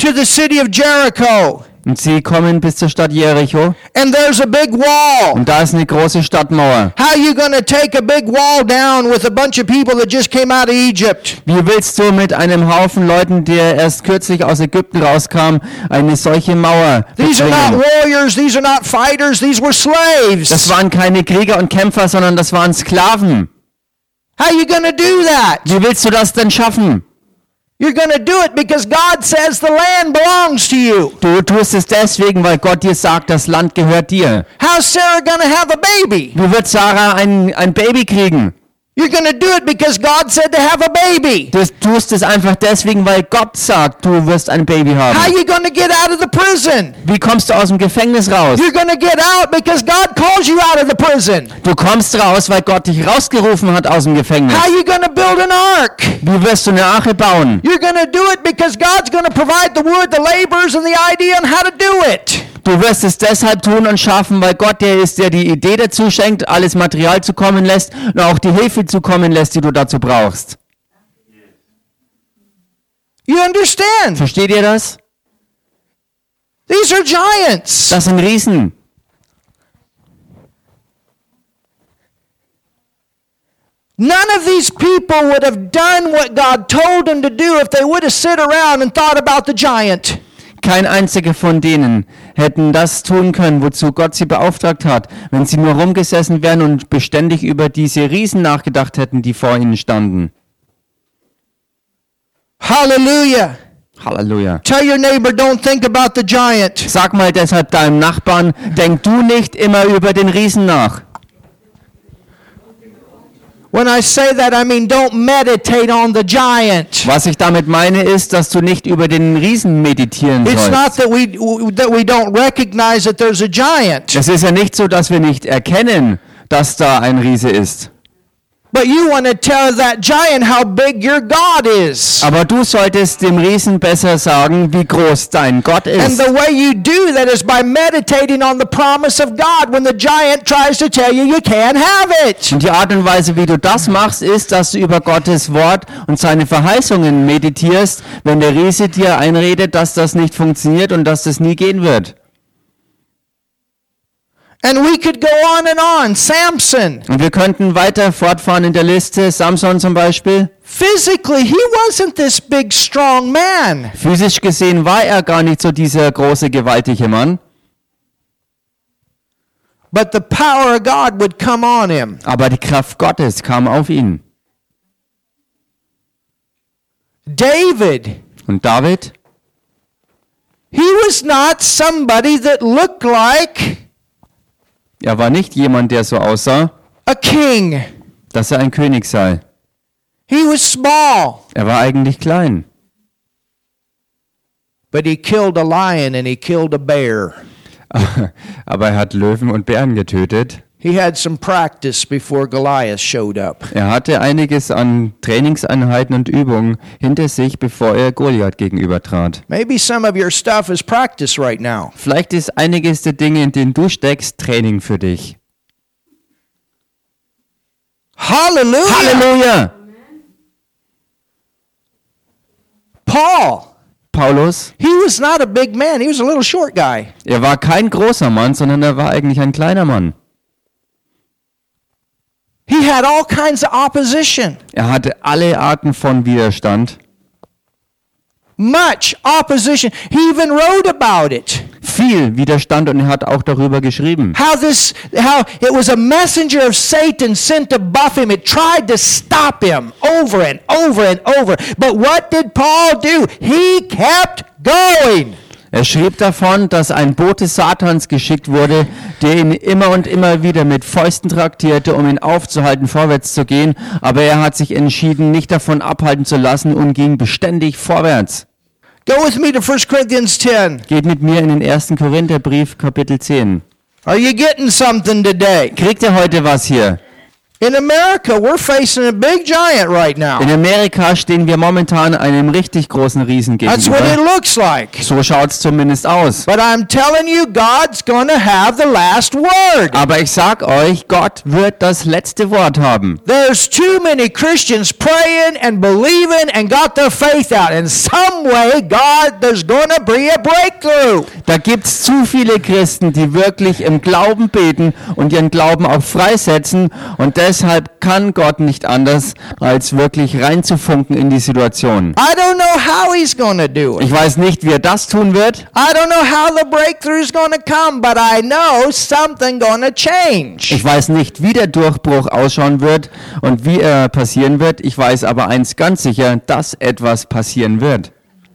to the city of Jericho. Und sie kommen bis zur Stadt Jericho And there's a big wall. und da ist eine große Stadtmauer. How you going to take a big wall down with a bunch of people that just came out of Egypt? Wie willst du mit einem Haufen Leuten, der erst kürzlich aus Ägypten rauskam, eine solche Mauer These are not warriors, these are not fighters, these were slaves. Das waren keine Krieger und Kämpfer, sondern das waren Sklaven. How you going to do that? Wie willst du das denn schaffen? You're going to do it because God says the land belongs to you. Du tust es deswegen, weil Gott dir sagt, das Land gehört dir. How's Sarah going to have a baby? Wie wird Sarah ein, ein Baby kriegen? You're going to do it because God said to have a baby. Du tust es einfach deswegen, weil Gott sagt, du wirst ein Baby How haben. you going to get out of the prison? Wie kommst du aus dem Gefängnis raus? You're going to get out because God calls you out of the prison. Du kommst raus, weil Gott dich rausgerufen hat aus dem Gefängnis. How you going to build an ark? Wie wirst du eine Arche bauen? You're going to do it because God's going to provide the wood, the laborers, and the idea on how to do it. Du wirst es deshalb tun und schaffen, weil Gott der ist, der die Idee dazu schenkt, alles Material zu kommen lässt und auch die Hilfe zu kommen lässt, die du dazu brauchst. You understand? Versteht ihr das? These are giants. Das sind Riesen. None of these people would have done what God told them to do if they would have sit around and thought about the giant. Kein einziger von denen hätten das tun können, wozu Gott sie beauftragt hat, wenn sie nur rumgesessen wären und beständig über diese Riesen nachgedacht hätten, die vor ihnen standen. Hallelujah. Halleluja. Tell your neighbor, don't think about the giant. Sag mal deshalb deinem Nachbarn, denk du nicht immer über den Riesen nach. When I say that, I mean don't meditate on the giant. Was ich damit meine, ist, dass du nicht über den Riesen meditieren It's not sollst. that we that we don't recognize that there's a giant, Es ist ja nicht so, dass wir nicht erkennen, dass da ein Riese ist. But you want to tell that giant how big your God is. Aber du solltest dem Riesen besser sagen, wie groß dein Gott And ist. the way you do that is by meditating on the promise of God when the giant tries to tell you you can't have it. Und die Art und Weise, wie du das machst, ist, dass du über Gottes Wort und seine Verheißungen meditierst, wenn der Riese dir einredet, dass das nicht funktioniert und dass das nie gehen wird. And we could go on and on. Samson, Und wir könnten weiter fortfahren in der Liste. Samson zum Beispiel. physically, he wasn't this big, strong man. Physisch gesehen war er gar nicht so dieser große, gewaltige Mann. But the power of God would come on him. Aber die Kraft Gottes kam auf ihn. David, Und David, he was not somebody that looked like er war nicht jemand, der so aussah, a king. dass er ein König sei. He was small, Er war eigentlich klein. but he killed a lion and he killed a bear. Aber er hat Löwen und Bären getötet. He had some practice before Goliath showed up. Er hatte einiges an Trainingseinheiten und Übungen hinter sich, bevor er Goliath gegenübertrat. Maybe some of your stuff is practice right now. Vielleicht ist einiges der Dinge, in denen du steckst, Training für dich. Hallelujah. Halleluja! Paul, Paulus, he was not a big man. He was a little short guy. er war kein großer Mann, sondern er war eigentlich ein kleiner Mann. He had all kinds of opposition. Er hatte alle Arten von Widerstand. Much opposition. He even wrote about it. Viel Widerstand und er hat auch darüber geschrieben. How this how it was a messenger of Satan sent to buff him. It tried to stop him over and over and over. But what did Paul do? He kept going. Er schrieb davon, dass ein Bote Satans geschickt wurde, der ihn immer und immer wieder mit Fäusten traktierte, um ihn aufzuhalten, vorwärts zu gehen. Aber er hat sich entschieden, nicht davon abhalten zu lassen und ging beständig vorwärts. Go with me to 1 Corinthians 10. Geht mit mir in den ersten Korintherbrief, Kapitel 10. Are you getting something today? Kriegt ihr heute was hier? In America, we're facing a big giant right now. In Amerika stehen wir momentan einem richtig großen Riesen That's what it gegenüber. looks like. So schaut es zumindest aus. But I'm telling you, God's to have the last word. Aber ich sag euch, Gott wird das letzte Wort haben. There's too many Christians praying and believing and got their faith out. In some way, God, there's to be a breakthrough. Da gibt's zu viele Christen, die wirklich im Glauben beten und ihren Glauben auch freisetzen. Und deshalb kann Gott nicht anders, als wirklich reinzufunken in die Situation. I don't know how He's to do it. Ich weiß nicht, wie er das tun wird. I don't know how the breakthrough is going to come, but I know something going to change. Ich weiß nicht, wie der Durchbruch ausschauen wird und wie er passieren wird. Ich weiß aber eins ganz sicher, dass etwas passieren wird.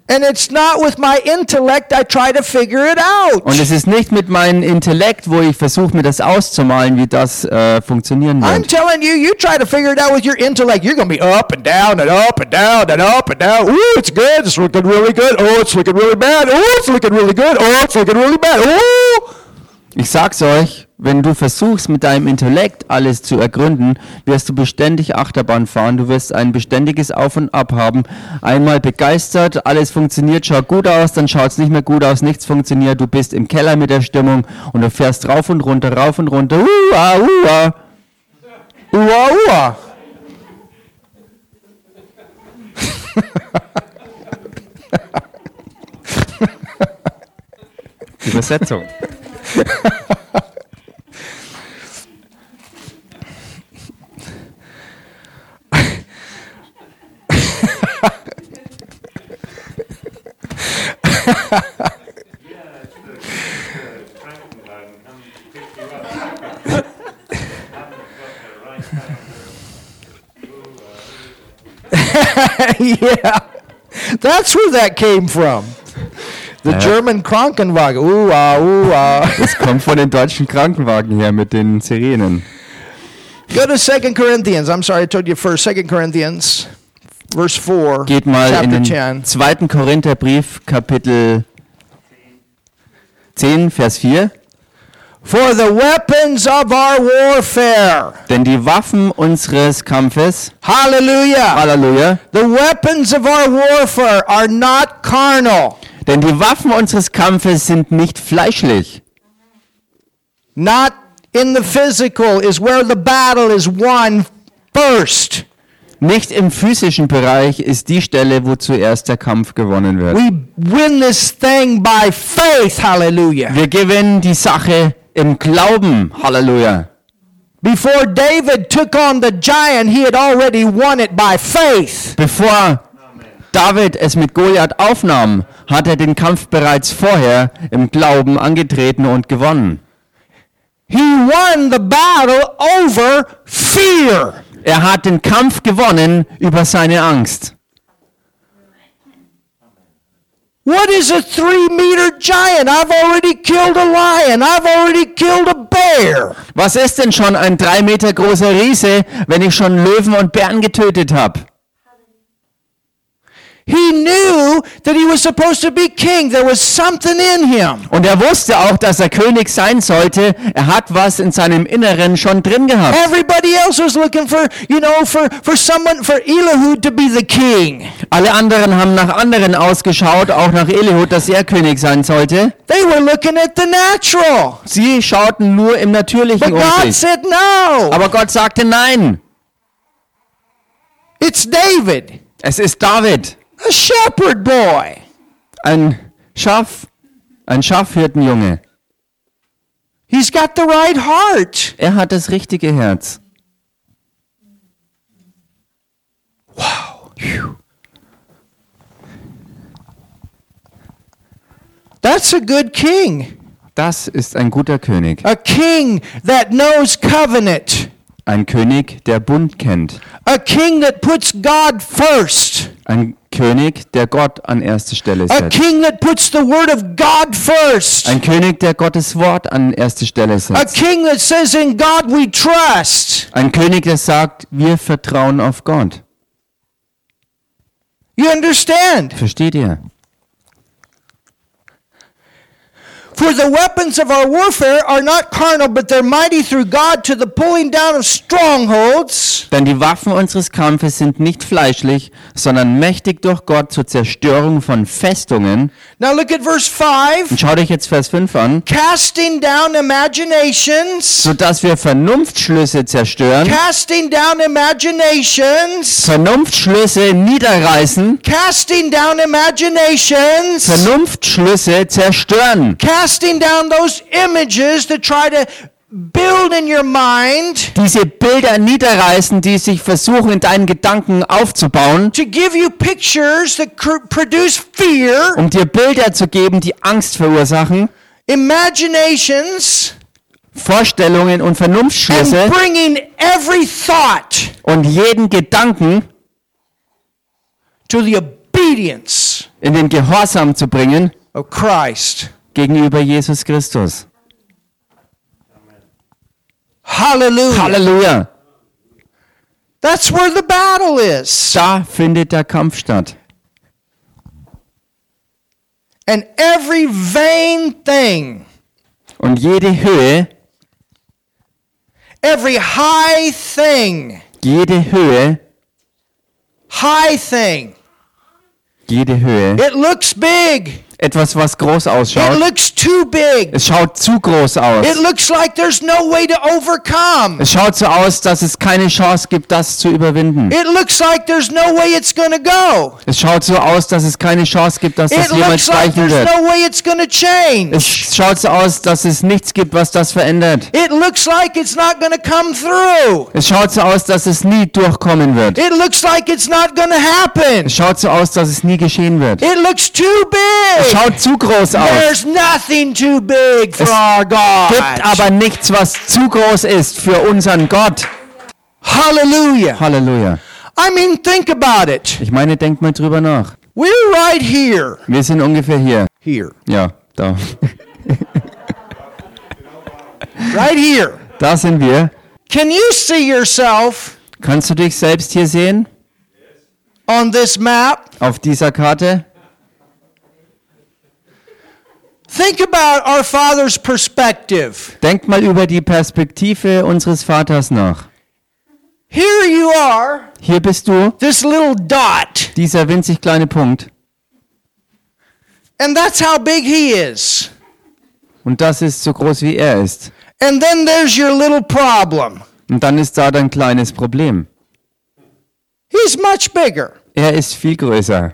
And it's not with my intellect I try to figure it out. Und es ist nicht mit meinem Intellekt, wo ich versuche, mir das auszumalen, wie das äh, funktionieren I'm telling you, you try to figure it out with your intellect, you're going to be up and down and up and down and up and down. Ooh, it's good. It's looking really good. Oh, it's looking really bad. Oh, it's looking really good. Oh, it's looking really bad. Oh. Ich sag's euch, wenn du versuchst, mit deinem Intellekt alles zu ergründen, wirst du beständig Achterbahn fahren. Du wirst ein beständiges Auf und Ab haben. Einmal begeistert, alles funktioniert, schaut gut aus, dann schaut's nicht mehr gut aus, nichts funktioniert. Du bist im Keller mit der Stimmung und du fährst rauf und runter, rauf und runter. Uah, uah. Ooh, ooh. Übersetzung. yeah. That's where that came from. The Ja. German Krankenwagen. Ooh, ah, ooh, ah. Das kommt von den deutschen Krankenwagen her mit den Sirenen. Go to 2 Corinthians. I'm sorry, I told you first. 2 Corinthians, verse 4, Geht mal in chapter den 10. zweiten Korintherbrief, Kapitel 10, Vers 4. For the weapons of our warfare. Denn die Waffen unseres Kampfes, Hallelujah. Halleluja, The weapons of our warfare are not carnal, denn die Waffen unseres Kampfes sind nicht fleischlich. not in the physical, is where the battle is won first. Nicht im physischen Bereich ist die Stelle, wo zuerst der Kampf gewonnen wird. We win this thing by faith. Hallelujah. Wir gewinnen die Sache im Glauben. Halleluja. Before David took on the giant, he had already won it by faith. Bevor David es mit Goliath aufnahm, hat er den Kampf bereits vorher im Glauben angetreten und gewonnen. He won the battle over fear. Er hat den Kampf gewonnen über seine Angst. What is a three meter giant? I've already killed a lion. I've already killed a bear. Was ist denn schon ein drei Meter großer Riese, wenn ich schon Löwen und Bären getötet habe? He knew that he was supposed to be king. There was something in him. Und er wusste auch, dass er König sein sollte. Er hat was in seinem Inneren schon drin gehabt. Everybody else was looking for, you know, for, for someone, for Elihu to be the king. Alle anderen haben nach anderen ausgeschaut, auch nach Elihud, dass er König sein sollte. They were looking at the natural. Sie schauten nur im Natürlichen But um God sich. said no. Aber Gott sagte nein. It's David, Es ist David, a shepherd boy. ein Schaf, ein Schafhirtenjunge. He's got the right heart. Er hat das richtige Herz. That's a good king. Das ist ein guter König. A king that knows covenant. Ein König, der Bund kennt. A king that puts God first. Ein König, der Gott an erste Stelle A setzt. king that puts the word of God first. Ein König, der Gottes Wort an erste Stelle A setzt. king that says, In God we trust. Ein König, der sagt, wir vertrauen auf Gott. You understand? Versteht ihr? For the weapons of our warfare are not carnal, but they're mighty through God to the pulling down of strongholds, Denn die Waffen unseres Kampfes sind nicht fleischlich, sondern mächtig durch Gott zur Zerstörung von Festungen. Now look at verse 5. Und schaut euch jetzt Vers 5 an. Casting down imaginations, Sodass wir Vernunftschlüsse zerstören, casting down imaginations, Vernunftschlüsse niederreißen, casting down imaginations, Vernunftschlüsse zerstören. casting down those images to try to build in your mind Diese Bilder niederreißen, die sich versuchen in deinen Gedanken aufzubauen, to give you pictures that produce fear, um dir Bilder zu geben, die Angst verursachen, imaginations, Vorstellungen und Vernunftschlüsse and bringing every thought und jeden Gedanken to the obedience in den Gehorsam zu bringen of Christ. Gegenüber Jesus Christus. Hallelujah. Halleluja! That's where the battle is. Da findet der Kampf statt. And every vain thing, Und jede Höhe, every high thing, jede Höhe, high thing, jede Höhe, it looks big. Etwas, was groß It ausschaut, looks too big. es schaut zu groß aus. It looks like there's no way to overcome. Es schaut so aus, dass es keine Chance gibt, das zu überwinden. It looks like there's no way it's to go. Es schaut so aus, dass es keine Chance gibt, dass das It jemals like there's wird. no way it's to change. Es schaut so aus, dass es nichts gibt, was das verändert. It looks like it's not to come through. Es schaut so aus, dass es nie durchkommen wird. It looks like it's not to happen. Es schaut so aus, dass es nie geschehen wird. It looks too Es big. schaut zu groß aus. There's nothing too big for Es our God. gibt aber nichts, was zu groß ist für unseren Gott. Hallelujah. Halleluja. I mean, think about it. Ich meine, denkt mal drüber nach. We're right here. Wir sind ungefähr hier. Here. Ja, da. Right here. Da sind wir. Can you see yourself Kannst du dich selbst hier sehen? on this map? Auf dieser Karte? Think about our Father's perspective. Denk mal über die Perspektive unseres Vaters nach. Here you are, Hier bist du, this little dot, dieser winzig kleine Punkt. and that's how big He is. Und das ist so groß wie er ist. And then there's your little problem. Und dann ist da dein kleines Problem. He's much bigger. Er ist viel größer.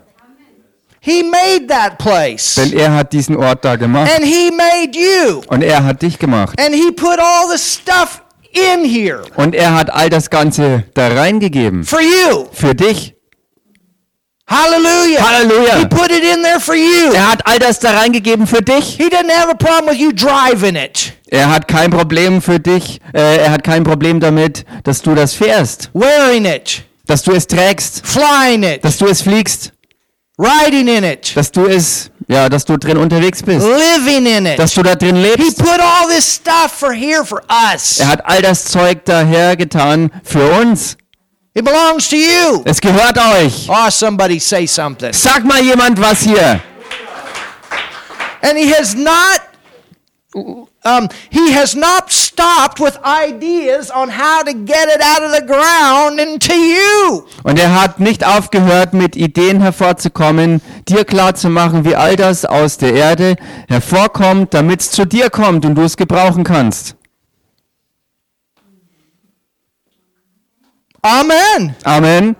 He made that place. Denn er hat diesen Ort da gemacht. And He made you. Und er hat dich gemacht. And He put all the stuff in here Und er hat all das Ganze da reingegeben. for you. Für dich. Hallelujah. Halleluja. He put it in there for you. Er hat all das da reingegeben für dich. He doesn't have a problem with you driving it, Er hat kein Problem für dich. Äh, er hat kein Problem damit, dass du das fährst. wearing it, Dass du es trägst. flying it, Dass du es fliegst. Riding in it, Dass du es, ja, dass du drin unterwegs bist. living in it. Dass du da drin He lebst. put all this stuff for here for us. Er hat all das Zeug daher getan für uns. It belongs to you. Es gehört euch. Oh, somebody say something. Sag mal jemand was hier. And he has not um, he has not stopped with ideas on how to get it out of the ground into you. Und er hat nicht aufgehört, mit Ideen hervorzukommen, dir klarzumachen, wie all das aus der Erde hervorkommt, damit es zu dir kommt und du es gebrauchen kannst. Amen. Amen.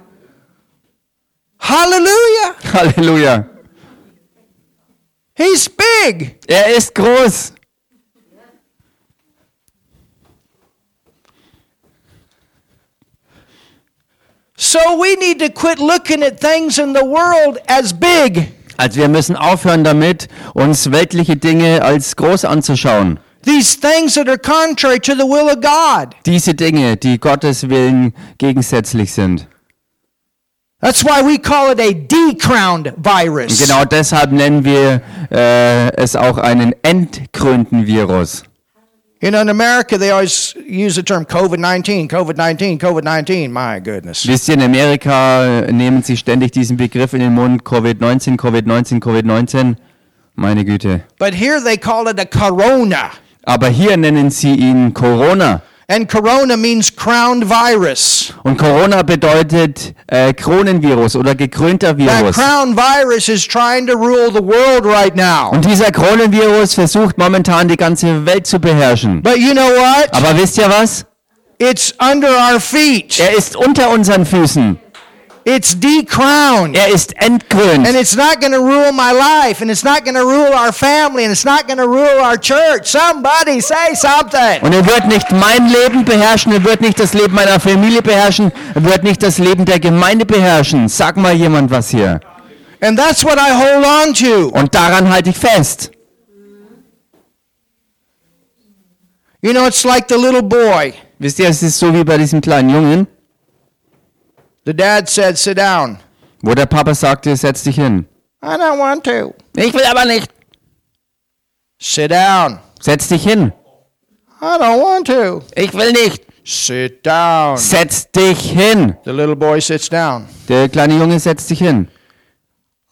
Hallelujah. Halleluja. He's big. Er ist groß. So we need to quit looking at things in the world as big. Also wir müssen aufhören damit, uns weltliche Dinge als groß anzuschauen. These things that are contrary to the will of God. Diese Dinge, die Gottes Willen gegensätzlich sind. That's why we call it a decrowned virus. Und genau deshalb nennen wir äh, es auch einen entkrönten Virus. You know, in America, they always use the term COVID 19, COVID 19, COVID 19. My goodness. Wisst ihr, in Amerika äh, nehmen sie ständig diesen Begriff in den Mund, Covid-19, Covid-19, Covid-19. Meine Güte. But here they call it a corona. Aber hier nennen sie ihn Corona. And corona means crowned virus. Und Corona bedeutet äh, Kronenvirus oder gekrönter That Virus. crowned virus is trying to rule the world right now. Und dieser Kronenvirus versucht momentan die ganze Welt zu beherrschen. But you know what? Aber wisst ihr was? It's under our feet. Er ist unter unseren Füßen. It's decrowned. Er ist entkrönt. And it's not going to rule my life, and it's not going to rule our family, and it's not going to rule our church. Somebody say something. Und er wird nicht mein Leben beherrschen, er wird nicht das Leben meiner Familie beherrschen, er wird nicht das Leben der Gemeinde beherrschen. Sag mal jemand was hier. And that's what I hold on to. Und daran halte ich fest. You know, it's like the little boy. Wisst ihr, es ist so wie bei diesem kleinen Jungen, The dad said, Sit down. wo der Papa sagte, setz dich hin. I don't want to. Ich will aber nicht. Sit down. Setz dich hin. I don't want to. Ich will nicht. Sit down. Setz dich hin. The little boy sits down. Der kleine Junge setzt sich hin.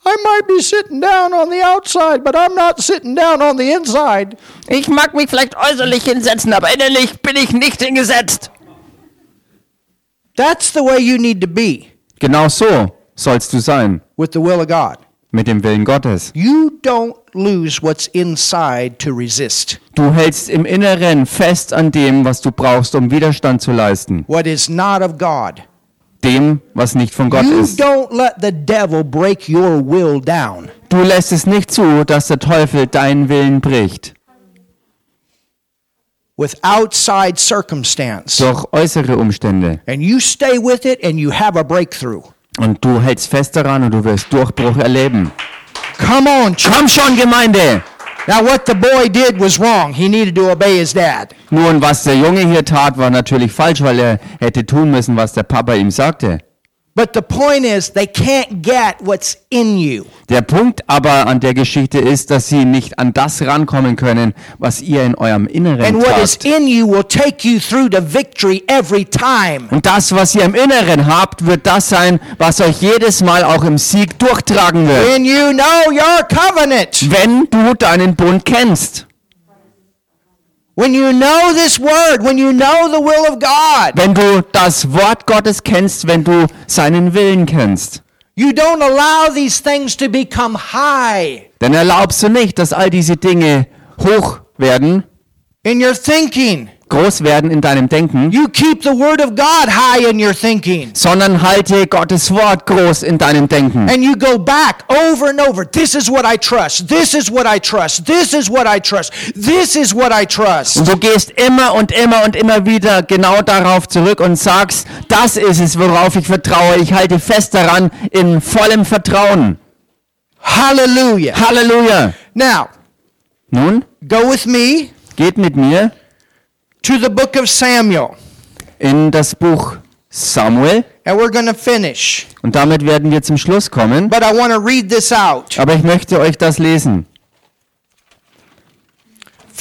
I might be sitting down on the outside, but I'm not sitting down on the inside. Ich mag mich vielleicht äußerlich hinsetzen, aber innerlich bin ich nicht hingesetzt. That's the way you need to be Genau so sollst du sein with the will of God. mit dem Willen Gottes. You don't lose what's inside to resist. Du hältst im Inneren fest an dem, was du brauchst, um Widerstand zu leisten. What is not of God. Dem, was nicht von Gott You ist. don't let the devil break your will down. Du lässt es nicht zu, dass der Teufel deinen Willen bricht. With outside circumstance. Durch äußere Umstände. And you stay with it and you have a breakthrough. Und du hältst fest daran und du wirst Durchbruch erleben. Come on, church. Komm schon, Gemeinde! Now, what the boy did was wrong. He needed to obey his dad. Nun, was der Junge hier tat, war natürlich falsch, weil er hätte tun müssen, was der Papa ihm sagte. But the point is, they can't get what's in you. Der Punkt aber an der Geschichte ist, dass sie nicht an das rankommen können, was ihr in eurem Inneren And what is tragt. in you will take you through to victory every time. Und das, was ihr im Inneren habt, wird das sein, was euch jedes Mal auch im Sieg durchtragen wird. When you know your covenant, Wenn du deinen Bund kennst. When you know this word, when you know the will of God, Wenn du das Wort Gottes kennst, wenn du seinen Willen kennst. you don't allow these things to become high Dann erlaubst du nicht, dass all diese Dinge hoch werden, in your thinking. Groß werden in deinem Denken, You keep the word of God high in your thinking. sondern halte Gottes Wort groß in deinem Denken. And you go back over and over. This is what I trust. This is what I trust. This is what I trust. This is what I trust. Und du gehst immer und immer und immer wieder genau darauf zurück und sagst, das ist es, worauf ich vertraue. Ich halte fest daran in vollem Vertrauen. Hallelujah. Halleluja. Now, Nun, go with me geht mit mir to the book of Samuel. in das Buch Samuel And we're going to finish. und damit werden wir zum Schluss kommen. But I want to read this out. Aber ich möchte euch das lesen.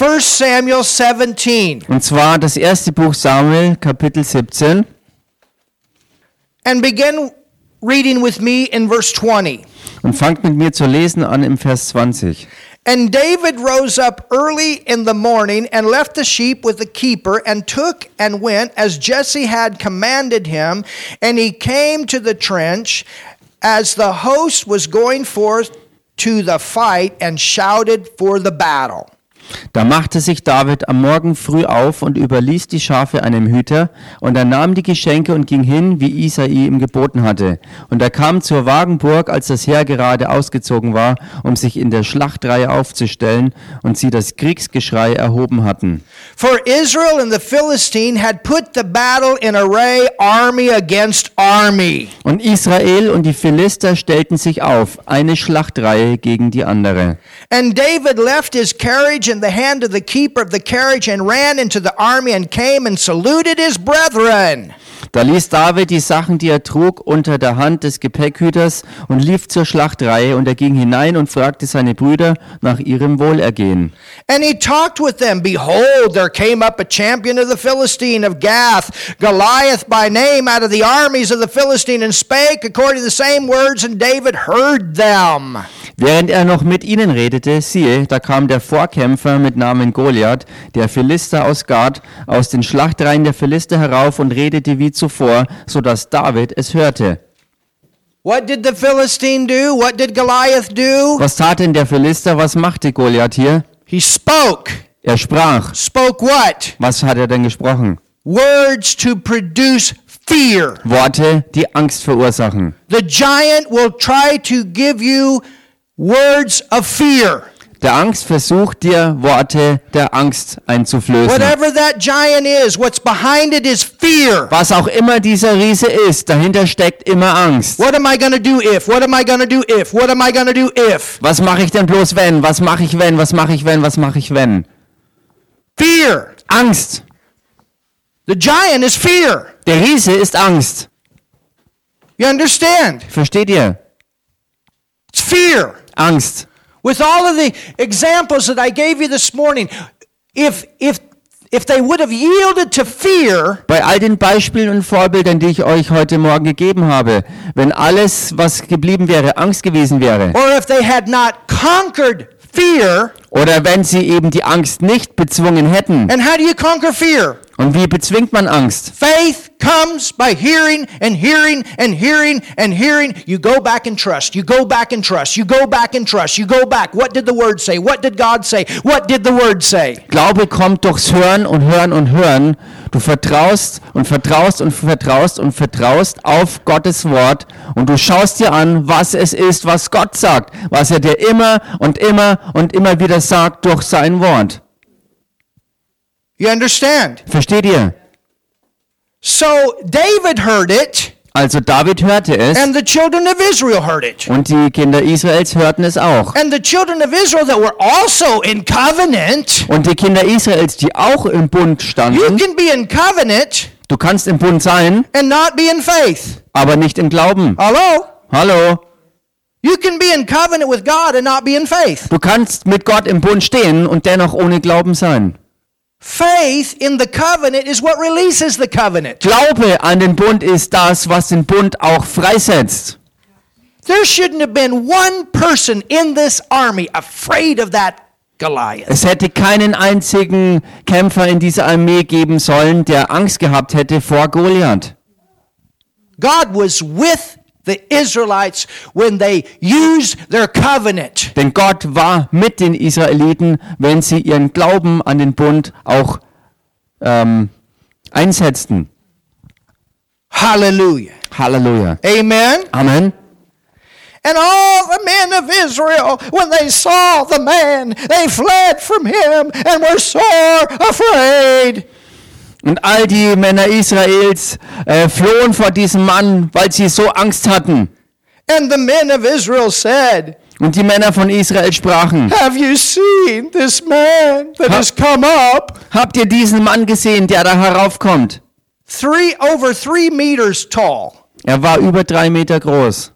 1 Samuel 17. Und zwar das erste Buch Samuel, Kapitel 17. And begin reading with me in verse 20. Und fangt mit mir zu lesen an im Vers 20. And David rose up early in the morning and left the sheep with the keeper and took and went as Jesse had commanded him. And he came to the trench as the host was going forth to the fight and shouted for the battle. Da machte sich David am Morgen früh auf und überließ die Schafe einem Hüter, und er nahm die Geschenke und ging hin, wie Isai ihm geboten hatte. Und er kam zur Wagenburg, als das Heer gerade ausgezogen war, um sich in der Schlachtreihe aufzustellen, und sie das Kriegsgeschrei erhoben hatten. For Israel and the Philistine had put the battle in array, army against army. Und Israel und die Philister stellten sich auf, eine Schlachtreihe gegen die andere. And David left his carriage in the hand of the keeper of the carriage and ran into the army and came and saluted his brethren. Da ließ David die Sachen, die er trug, unter der Hand des Gepäckhüters und lief zur Schlachtreihe, und er ging hinein und fragte seine Brüder nach ihrem Wohlergehen. And he talked with them. Behold, there came up a champion of the Philistine of Gath, Goliath by name, out of the armies of the Philistine, and spake according to the same words, and David heard them. Während er noch mit ihnen redete, siehe, da kam der Vorkämpfer mit Namen Goliath, der Philister aus Gad, aus den Schlachtreihen der Philister herauf und redete wie zuvor, so dass David es hörte. What did the Philistine do? What did Goliath do? Was tat denn der Philister? Was machte Goliath hier? He spoke. Er sprach. Spoke what? Was hat er denn gesprochen? Words to produce fear. Worte, die Angst verursachen. The giant will try to give you words of fear. Der Angst versucht dir Worte der Angst einzuflößen. Whatever that giant is, what's behind it is fear. Was auch immer dieser Riese ist, dahinter steckt immer Angst. What am I to do if? What am I to do if? What am I to do if? Was mache ich denn bloß wenn? Was mache ich wenn? Was mache ich wenn? Was mache ich wenn? Fear. Angst. The giant is fear. Der Riese ist Angst. You understand? Versteht ihr? It's fear. Angst. With all of the examples that I gave you this morning, if if if they would have yielded to fear, Bei all den Beispielen und Vorbildern, die ich euch heute Morgen gegeben habe, wenn alles, was geblieben wäre, Angst gewesen wäre, or if they had not conquered fear, oder wenn sie eben die Angst nicht bezwungen hätten. and how do you conquer fear? Und wie bezwingt man Angst? Faith comes by hearing and hearing and hearing and hearing. You go back and trust. You go back and trust. You go back and trust. You go back. What did the word say? What did God say? What did the word say? Glaube kommt durchs Hören und Hören und Hören. Du vertraust und vertraust und vertraust und vertraust auf Gottes Wort und du schaust dir an, was es ist, was Gott sagt, was er dir immer und immer und immer wieder sagt durch sein Wort. You understand? Versteht ihr? So David heard it, Also David hörte es and the children of Israel heard it. und die Kinder Israels hörten es auch. And the children of Israel that were also in covenant, Und die Kinder Israels, die auch im Bund you standen, can be in covenant du kannst im Bund sein, and not be in faith. aber nicht im Glauben. Hello? Hallo? You can be in covenant with God and not be in faith. Du kannst mit Gott im Bund stehen und dennoch ohne Glauben sein. Faith in the covenant is what releases the covenant. Glaube an den Bund ist das, was den Bund auch freisetzt. There shouldn't have been one person in this army afraid of that Goliath. Es hätte keinen einzigen Kämpfer in dieser Armee geben sollen, der Angst gehabt hätte vor Goliath. God was with the Israelites when they used their covenant. Denn Gott war mit den Israeliten, wenn sie ihren Glauben an den Bund auch ähm, einsetzten. Hallelujah. Halleluja. Amen. Amen. And all the men of Israel, when they saw the man, they fled from him and were sore afraid. Und all die Männer Israels äh, flohen vor diesem Mann, weil sie so Angst hatten. And the men of Israel said, Und die Männer von Israel sprachen, Have you seen this man that has come up? habt ihr diesen Mann gesehen, der da heraufkommt? Three over three meters tall. Er war über drei Meter groß.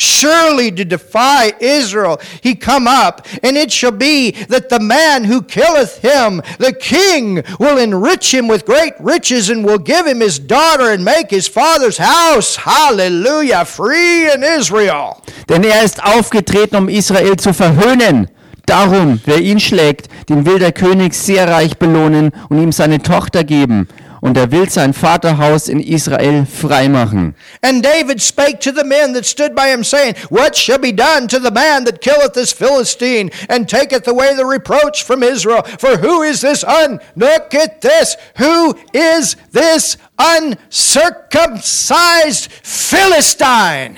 Surely to defy Israel he come up, and it shall be that the man who killeth him, the king, will enrich him with great riches, and will give him his daughter, and make his father's house, hallelujah, free in Israel. Denn er ist aufgetreten, um Israel zu verhöhnen. Darum, wer ihn schlägt, den will der König sehr reich belohnen und ihm seine Tochter geben. Und er will sein Vaterhaus in Israel freimachen. And David spake to the men that stood by him, saying, What shall be done to the man that killeth this Philistine, and taketh away the reproach from Israel? For who is this un? Look at this. Who is this uncircumcised Philistine?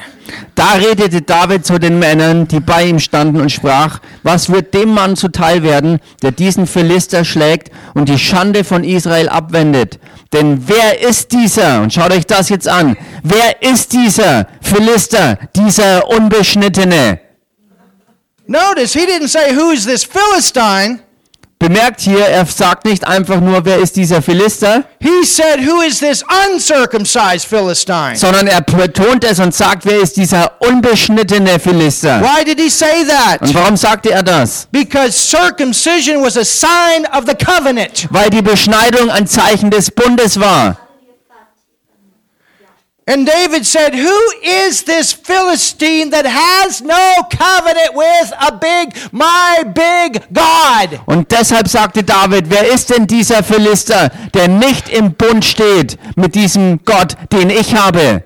Da redete David zu den Männern, die bei ihm standen, und sprach, was wird dem Mann zuteil werden, der diesen Philister schlägt und die Schande von Israel abwendet? Denn wer ist dieser? Und schaut euch das jetzt an. Wer ist dieser Philister, dieser Unbeschnittene? Notice he didn't say, Who is this Philistine? Bemerkt hier, er sagt nicht einfach nur, wer ist dieser Philister, He said, Who is this uncircumcised Philistine? sondern er betont es und sagt, wer ist dieser unbeschnittene Philister. Why did he say Und that? warum sagte er das? Because circumcision was a sign of the covenant. Weil die Beschneidung ein Zeichen des Bundes war. And David said, Who is this Philistine that has no covenant with a big, my big God? Und deshalb sagte David, wer ist denn dieser Philister, der nicht im Bund steht mit diesem Gott, den ich habe?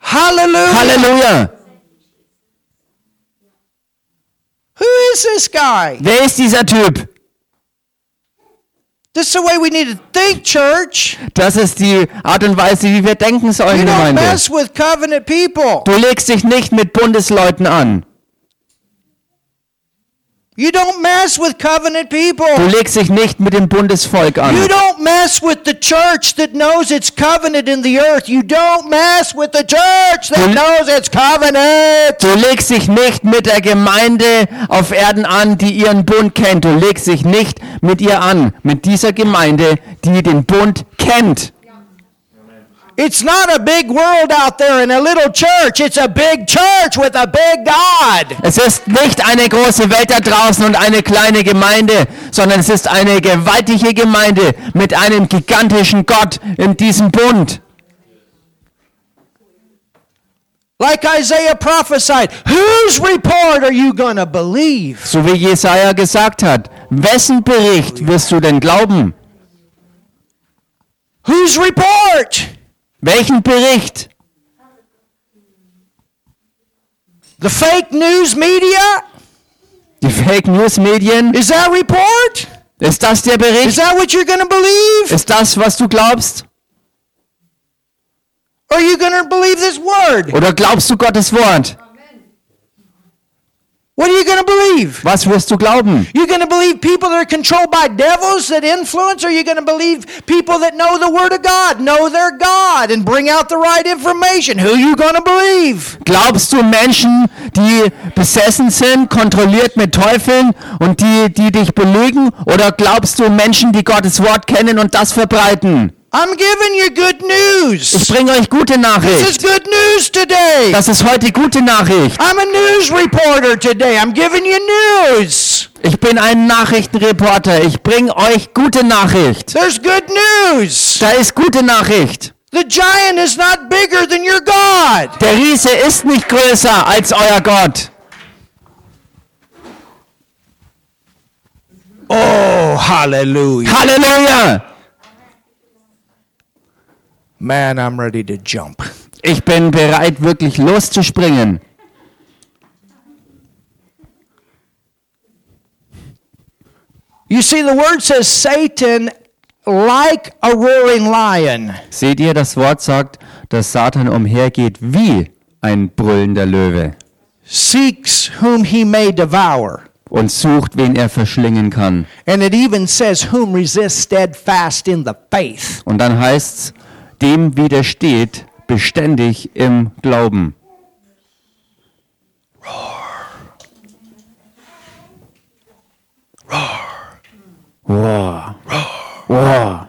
Hallelujah. Halleluja! Who is this guy? Wer ist dieser Typ? This is the way we need to think, church. Das ist die Art und Weise, wie wir denken You sollen, don't Gemeinde. mess with covenant people. Du legst dich nicht mit Bundesleuten an. You don't mess with covenant Du people. legst dich nicht mit dem Bundesvolk You an. don't mess with the church that knows its covenant in the earth. You don't mess with the church that Du- knows its covenant. Du legst dich nicht mit der Gemeinde auf Erden an, die ihren Bund kennt. Du legst dich nicht mit ihr an, mit dieser Gemeinde, die den Bund kennt. It's not a big world out there in a little church. It's a big church with a big God. Es ist nicht eine große Welt da draußen und eine kleine Gemeinde, sondern es ist eine gewaltige Gemeinde mit einem gigantischen Gott in diesem Bund. Like Isaiah prophesied, whose report are you going to believe? So wie Jesaja gesagt hat, wessen Bericht wirst du denn glauben? Whose report? Welchen Bericht? The fake news media? Die Fake News Medien? Is that report? Ist das der Is Bericht? that what you're to believe? Ist das, was du glaubst? Or are you to believe this word? Oder glaubst du Gottes Wort? What are you going to believe? Was wirst du glauben? You going to believe people that are controlled by devils that influence, or are you going to believe people that know the Word of God, know their God, and bring out the right information? Who you going to believe? Glaubst du Menschen, die besessen sind, kontrolliert mit Teufeln und die, die dich belügen? Oder glaubst du Menschen, die Gottes Wort kennen und das verbreiten? I'm giving you good Ich news. bringe euch gute This is Nachricht. good news today. Das ist heute gute Nachricht. I'm a news reporter today. I'm giving you news. Ich bin ein Nachrichtenreporter. Ich bringe euch gute Nachricht. There's good news. Da ist gute Nachricht. The giant is not bigger than your God. Der Riese ist nicht größer als euer Gott. Oh, hallelujah. Halleluja! Man, I'm ready to jump. Ich bin bereit, wirklich loszuspringen. You see, the word says Satan, like a roaring lion, Seht ihr, das Wort sagt, dass Satan umhergeht wie ein brüllender Löwe seeks whom he may devour. und sucht, wen er verschlingen kann. And it even says, whom resist steadfast in the faith. Und dann heißt's, dem widersteht beständig im Glauben. Roar. Roar.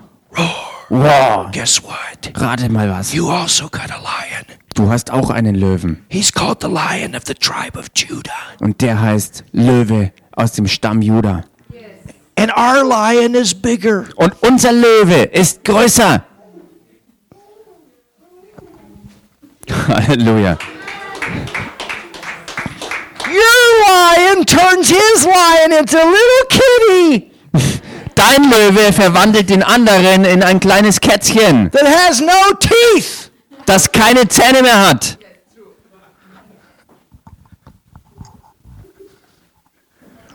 Roar. Guess what? Rate mal was. You also got a lion. Du hast auch einen Löwen. He's called the lion of the tribe of Judah. Und der heißt Löwe aus dem Stamm Juda. And our lion is bigger. Und unser Löwe ist größer. Halleluja. Your lion turns his lion into a little kitty Dein Löwe verwandelt den anderen in ein kleines Kätzchen, that has no teeth. das keine Zähne mehr hat.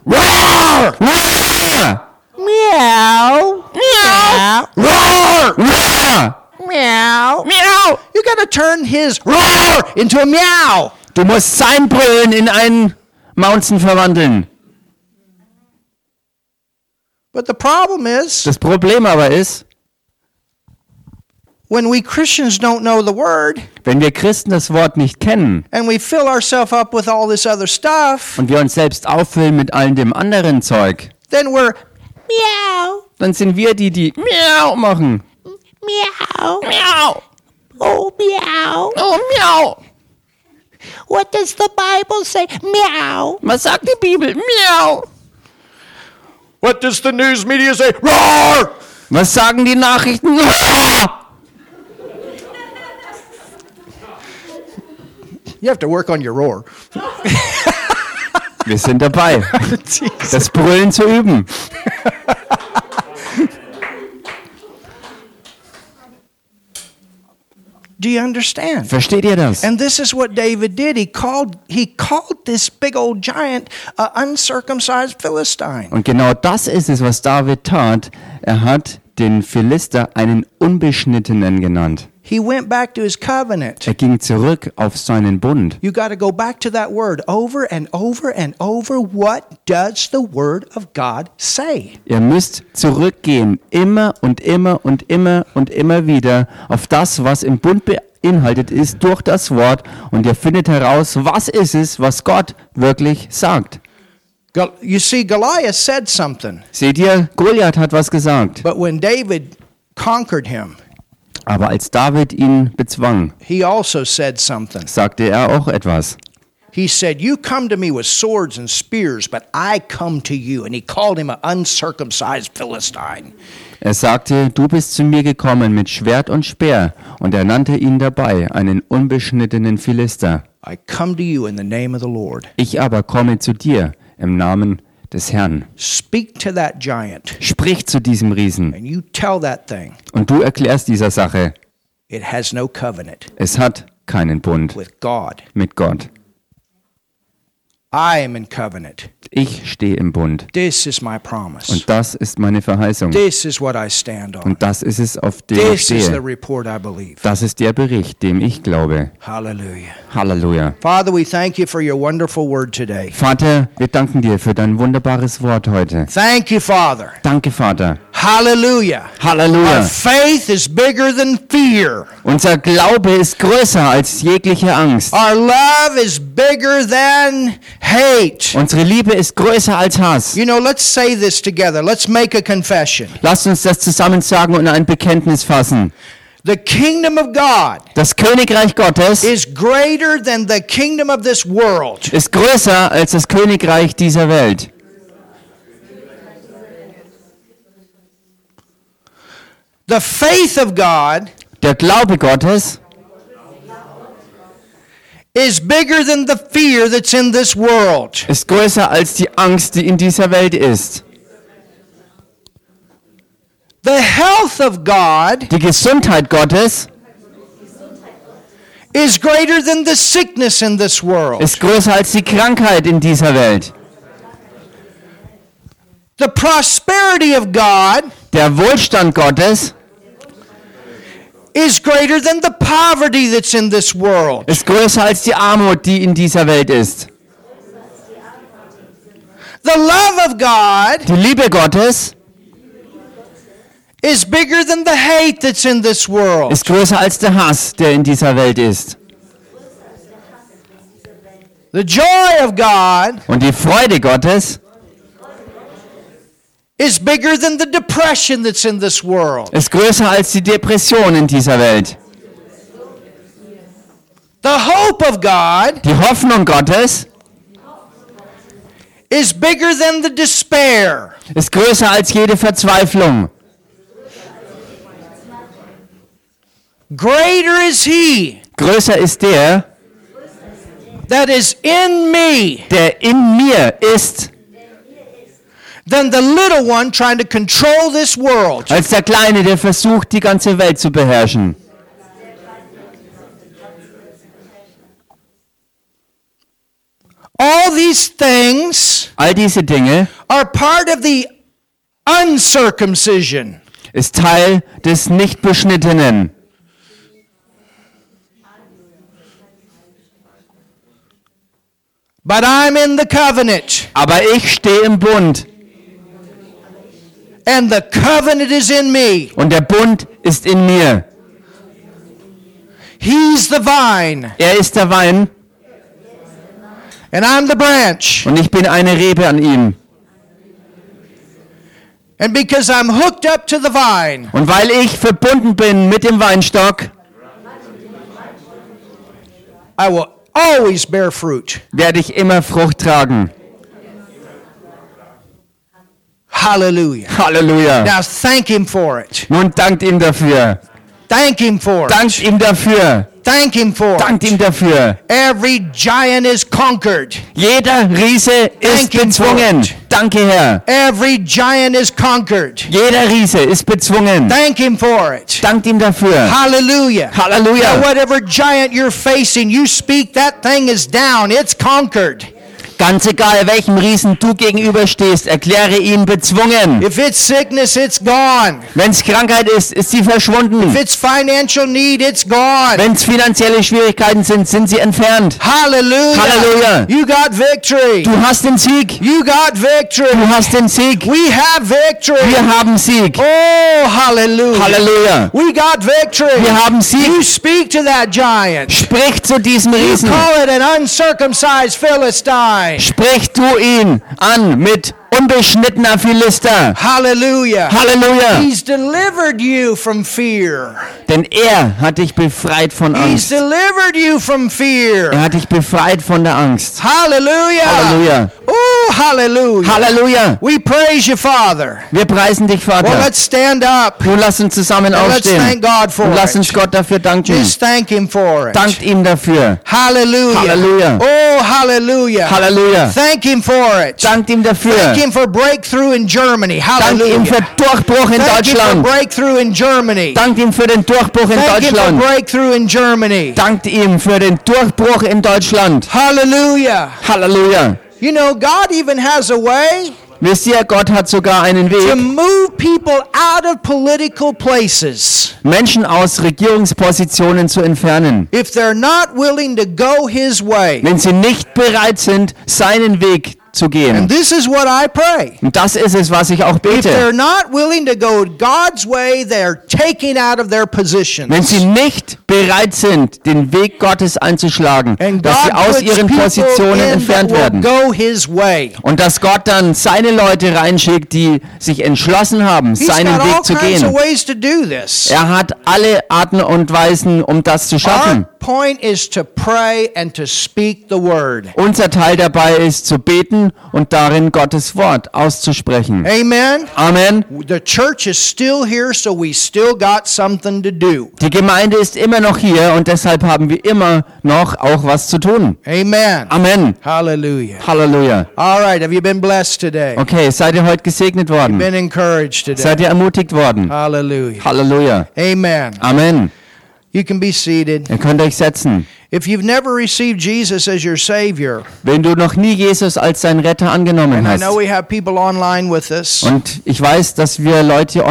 Roar! Roar! Meow. Meow. Roar! Roar! Meow. Miau! You got to turn his roar into a meow. Du musst sein Brüllen in ein Maunzen verwandeln. But the problem is Das Problem aber ist, when we Christians don't know the word wenn wir Christen das Wort nicht kennen and we fill ourselves up with all this other stuff, und wir uns selbst auffüllen mit all dem anderen Zeug, then we're meow, dann sind wir die, die Miau machen. Meow. Meow. Oh, meow. Oh, meow. What does the Bible say? Meow. Was sagt die Bibel? Meow. What does the news media say? Roar. Was sagen die Nachrichten? Roar. You have to work on your roar. Wir sind dabei, das Brüllen zu üben. Do you understand? Versteht ihr das? And this is what David did. He called he called this big old giant a uncircumcised Philistine. Und genau das ist es, was David tat. Er hat den Philister einen Unbeschnittenen genannt. He went back to his covenant. Er ging zurück auf seinen Bund. You got to go back to that word over and over and over. What does the word of God say? Ihr müsst zurückgehen, immer und immer und immer und immer wieder auf das, was im Bund beinhaltet ist, durch das Wort. Und ihr findet heraus, was ist es, was Gott wirklich sagt. You see, Goliath said something, Seht ihr, Goliath hat was gesagt. but when David conquered him, Aber als David ihn bezwang, he also said something. sagte er auch etwas. He said, You come to me with swords and spears, but I come to you. And he called him an uncircumcised Philistine. Er sagte, du bist zu mir gekommen mit Schwert und Speer, und er nannte ihn dabei einen unbeschnittenen Philister. Ich aber komme zu dir im Namen des Herrn. Speak to that giant, Sprich zu diesem Riesen, and you tell that thing und du erklärst dieser Sache, it has no covenant es hat keinen Bund with God. mit Gott. I am in covenant. Ich stehe im Bund, This is my promise. und das ist meine Verheißung. This is what I stand on. Und das ist es, auf dem ich This is the stehe. report I believe. Das ist der Bericht, dem ich glaube. Hallelujah. Halleluja. Father, we thank you for your wonderful word today. Vater, wir danken dir für dein wunderbares Wort heute. Thank you, Father. Danke, Vater. Hallelujah. Our Halleluja. faith is bigger than fear. Unser Glaube ist größer als jegliche Angst. Our love is bigger than hate. Unsere Liebe ist größer als Hass. You know, let's say this together. Let's make a confession. Lasst uns das zusammen sagen und ein Bekenntnis fassen. The kingdom of God Das Königreich Gottes is greater than the kingdom of this world. ist größer als das Königreich dieser Welt. The faith of God Der Glaube Gottes is bigger than the fear that's in this world. ist größer als die Angst, die in dieser Welt ist. The health of God Die Gesundheit Gottes is greater than the sickness in this world. ist größer als die Krankheit in dieser Welt. The prosperity of God Der Wohlstand Gottes is greater than the poverty that's in this world. ist größer als die Armut, die in dieser Welt ist. The love of God Die Liebe Gottes is bigger than the hate that's in this world. ist größer als der Hass, der in dieser Welt ist. The joy of God Und die Freude Gottes ist größer als die Depression in dieser Welt. The hope of God Die Hoffnung Gottes is bigger than the despair. ist größer als jede Verzweiflung. Greater is He Größer ist der, that is in me der in mir ist, than the little one trying to control this world. als der Kleine, der versucht, die ganze Welt zu beherrschen. All these things All diese Dinge are part of the uncircumcision. ist Teil des Nichtbeschnittenen. But I'm in the covenant, Aber ich stehe im Bund and the covenant is in me. und der Bund ist in mir. He's the vine, Er ist der Wein and I'm the branch. und ich bin eine Rebe an ihm. And because I'm hooked up to the vine, Und weil ich verbunden bin mit dem Weinstock, I will always bear fruit. werde ich immer Frucht tragen. Hallelujah. Halleluja. Now thank Him for it. Nun dankt ihm dafür. Thank Him for it. Dankt ihm dafür. Thank Him for Dankt ihm dafür. Every giant is conquered. Jeder Riese ist Thank bezwungen. Danke, Herr. Every giant is conquered. Jeder Riese ist bezwungen. Thank Him for it. Dankt ihm dafür. Hallelujah. Now, Halleluja. whatever giant you're facing, you speak, that thing is down. It's conquered. Ganz egal, welchem Riesen du gegenüberstehst, erkläre ihn bezwungen. If it's sickness, it's gone. Wenn es Krankheit ist, ist sie verschwunden. If it's financial need, it's gone. Wenn es finanzielle Schwierigkeiten sind, sind sie entfernt. Hallelujah. Hallelujah. You got victory. Du hast den Sieg. You got victory. Du hast den Sieg. We have victory. Wir haben Sieg. Oh, hallelujah. Halleluja. We got victory. Wir haben You Sieg. speak to that giant. Sprich zu diesem You Riesen. call it an uncircumcised Philistine. Sprich du ihn an mit unbeschnittener Philister. Hallelujah. Halleluja. He's delivered you from fear. Denn er hat dich befreit von He's Angst. delivered you from Er fear. hat dich befreit von der Angst. Hallelujah. Halleluja. Oh, hallelujah. Halleluja. We praise you, Father. Wir preisen dich, Well, Vater. let's stand up. Nun lass uns zusammen And let's thank aufstehen. God for Und lass uns it. Gott dafür danken. Just thank Him for it. Dankt ihm dafür. Hallelujah. Hallelujah. Oh, hallelujah. Halleluja. Thank Him for it. Dankt ihm dafür. Him for breakthrough in Germany. Dankt ihm für. Durchbruch in Thank Him for Deutschland. breakthrough in Germany. Dankt ihm für den Durchbruch in Thank Him for Deutschland. breakthrough in Germany. Dankt ihm für den Durchbruch in Deutschland. Hallelujah. Halleluja. You know, God even has a way Wisst ihr, Gott hat sogar einen to Weg, move people out of political places Menschen aus Regierungspositionen zu entfernen, if they're not willing to go His way. wenn sie nicht bereit sind, seinen Weg zu gehen. this is what I pray. Und das ist es, was ich auch bete. Wenn sie nicht bereit sind, den Weg Gottes einzuschlagen, dass sie aus ihren Positionen entfernt werden. go His way. Und dass Gott dann seine Leute reinschickt, die sich entschlossen haben, He's seinen Weg zu gehen. Er hat alle Arten und Weisen, um das zu schaffen. Our point is to pray and to speak the word. Unser Teil dabei ist zu beten und darin Gottes Wort auszusprechen. Amen. Amen. The church is still here, so we still got something to do. Die Gemeinde ist immer noch hier und deshalb haben wir immer noch auch was zu tun. Amen. Amen. Hallelujah. Halleluja. All right, have you been blessed today? Okay, seid ihr heute gesegnet worden? Been encouraged today? Seid ihr ermutigt worden? Hallelujah. Halleluja. Amen. Amen. You can be seated. Ihr könnt euch setzen. If you've never received Jesus as your Savior, Wenn du noch nie Jesus als deinen Retter angenommen and I hast, know we have people online with us. und ich weiß, dass wir Leute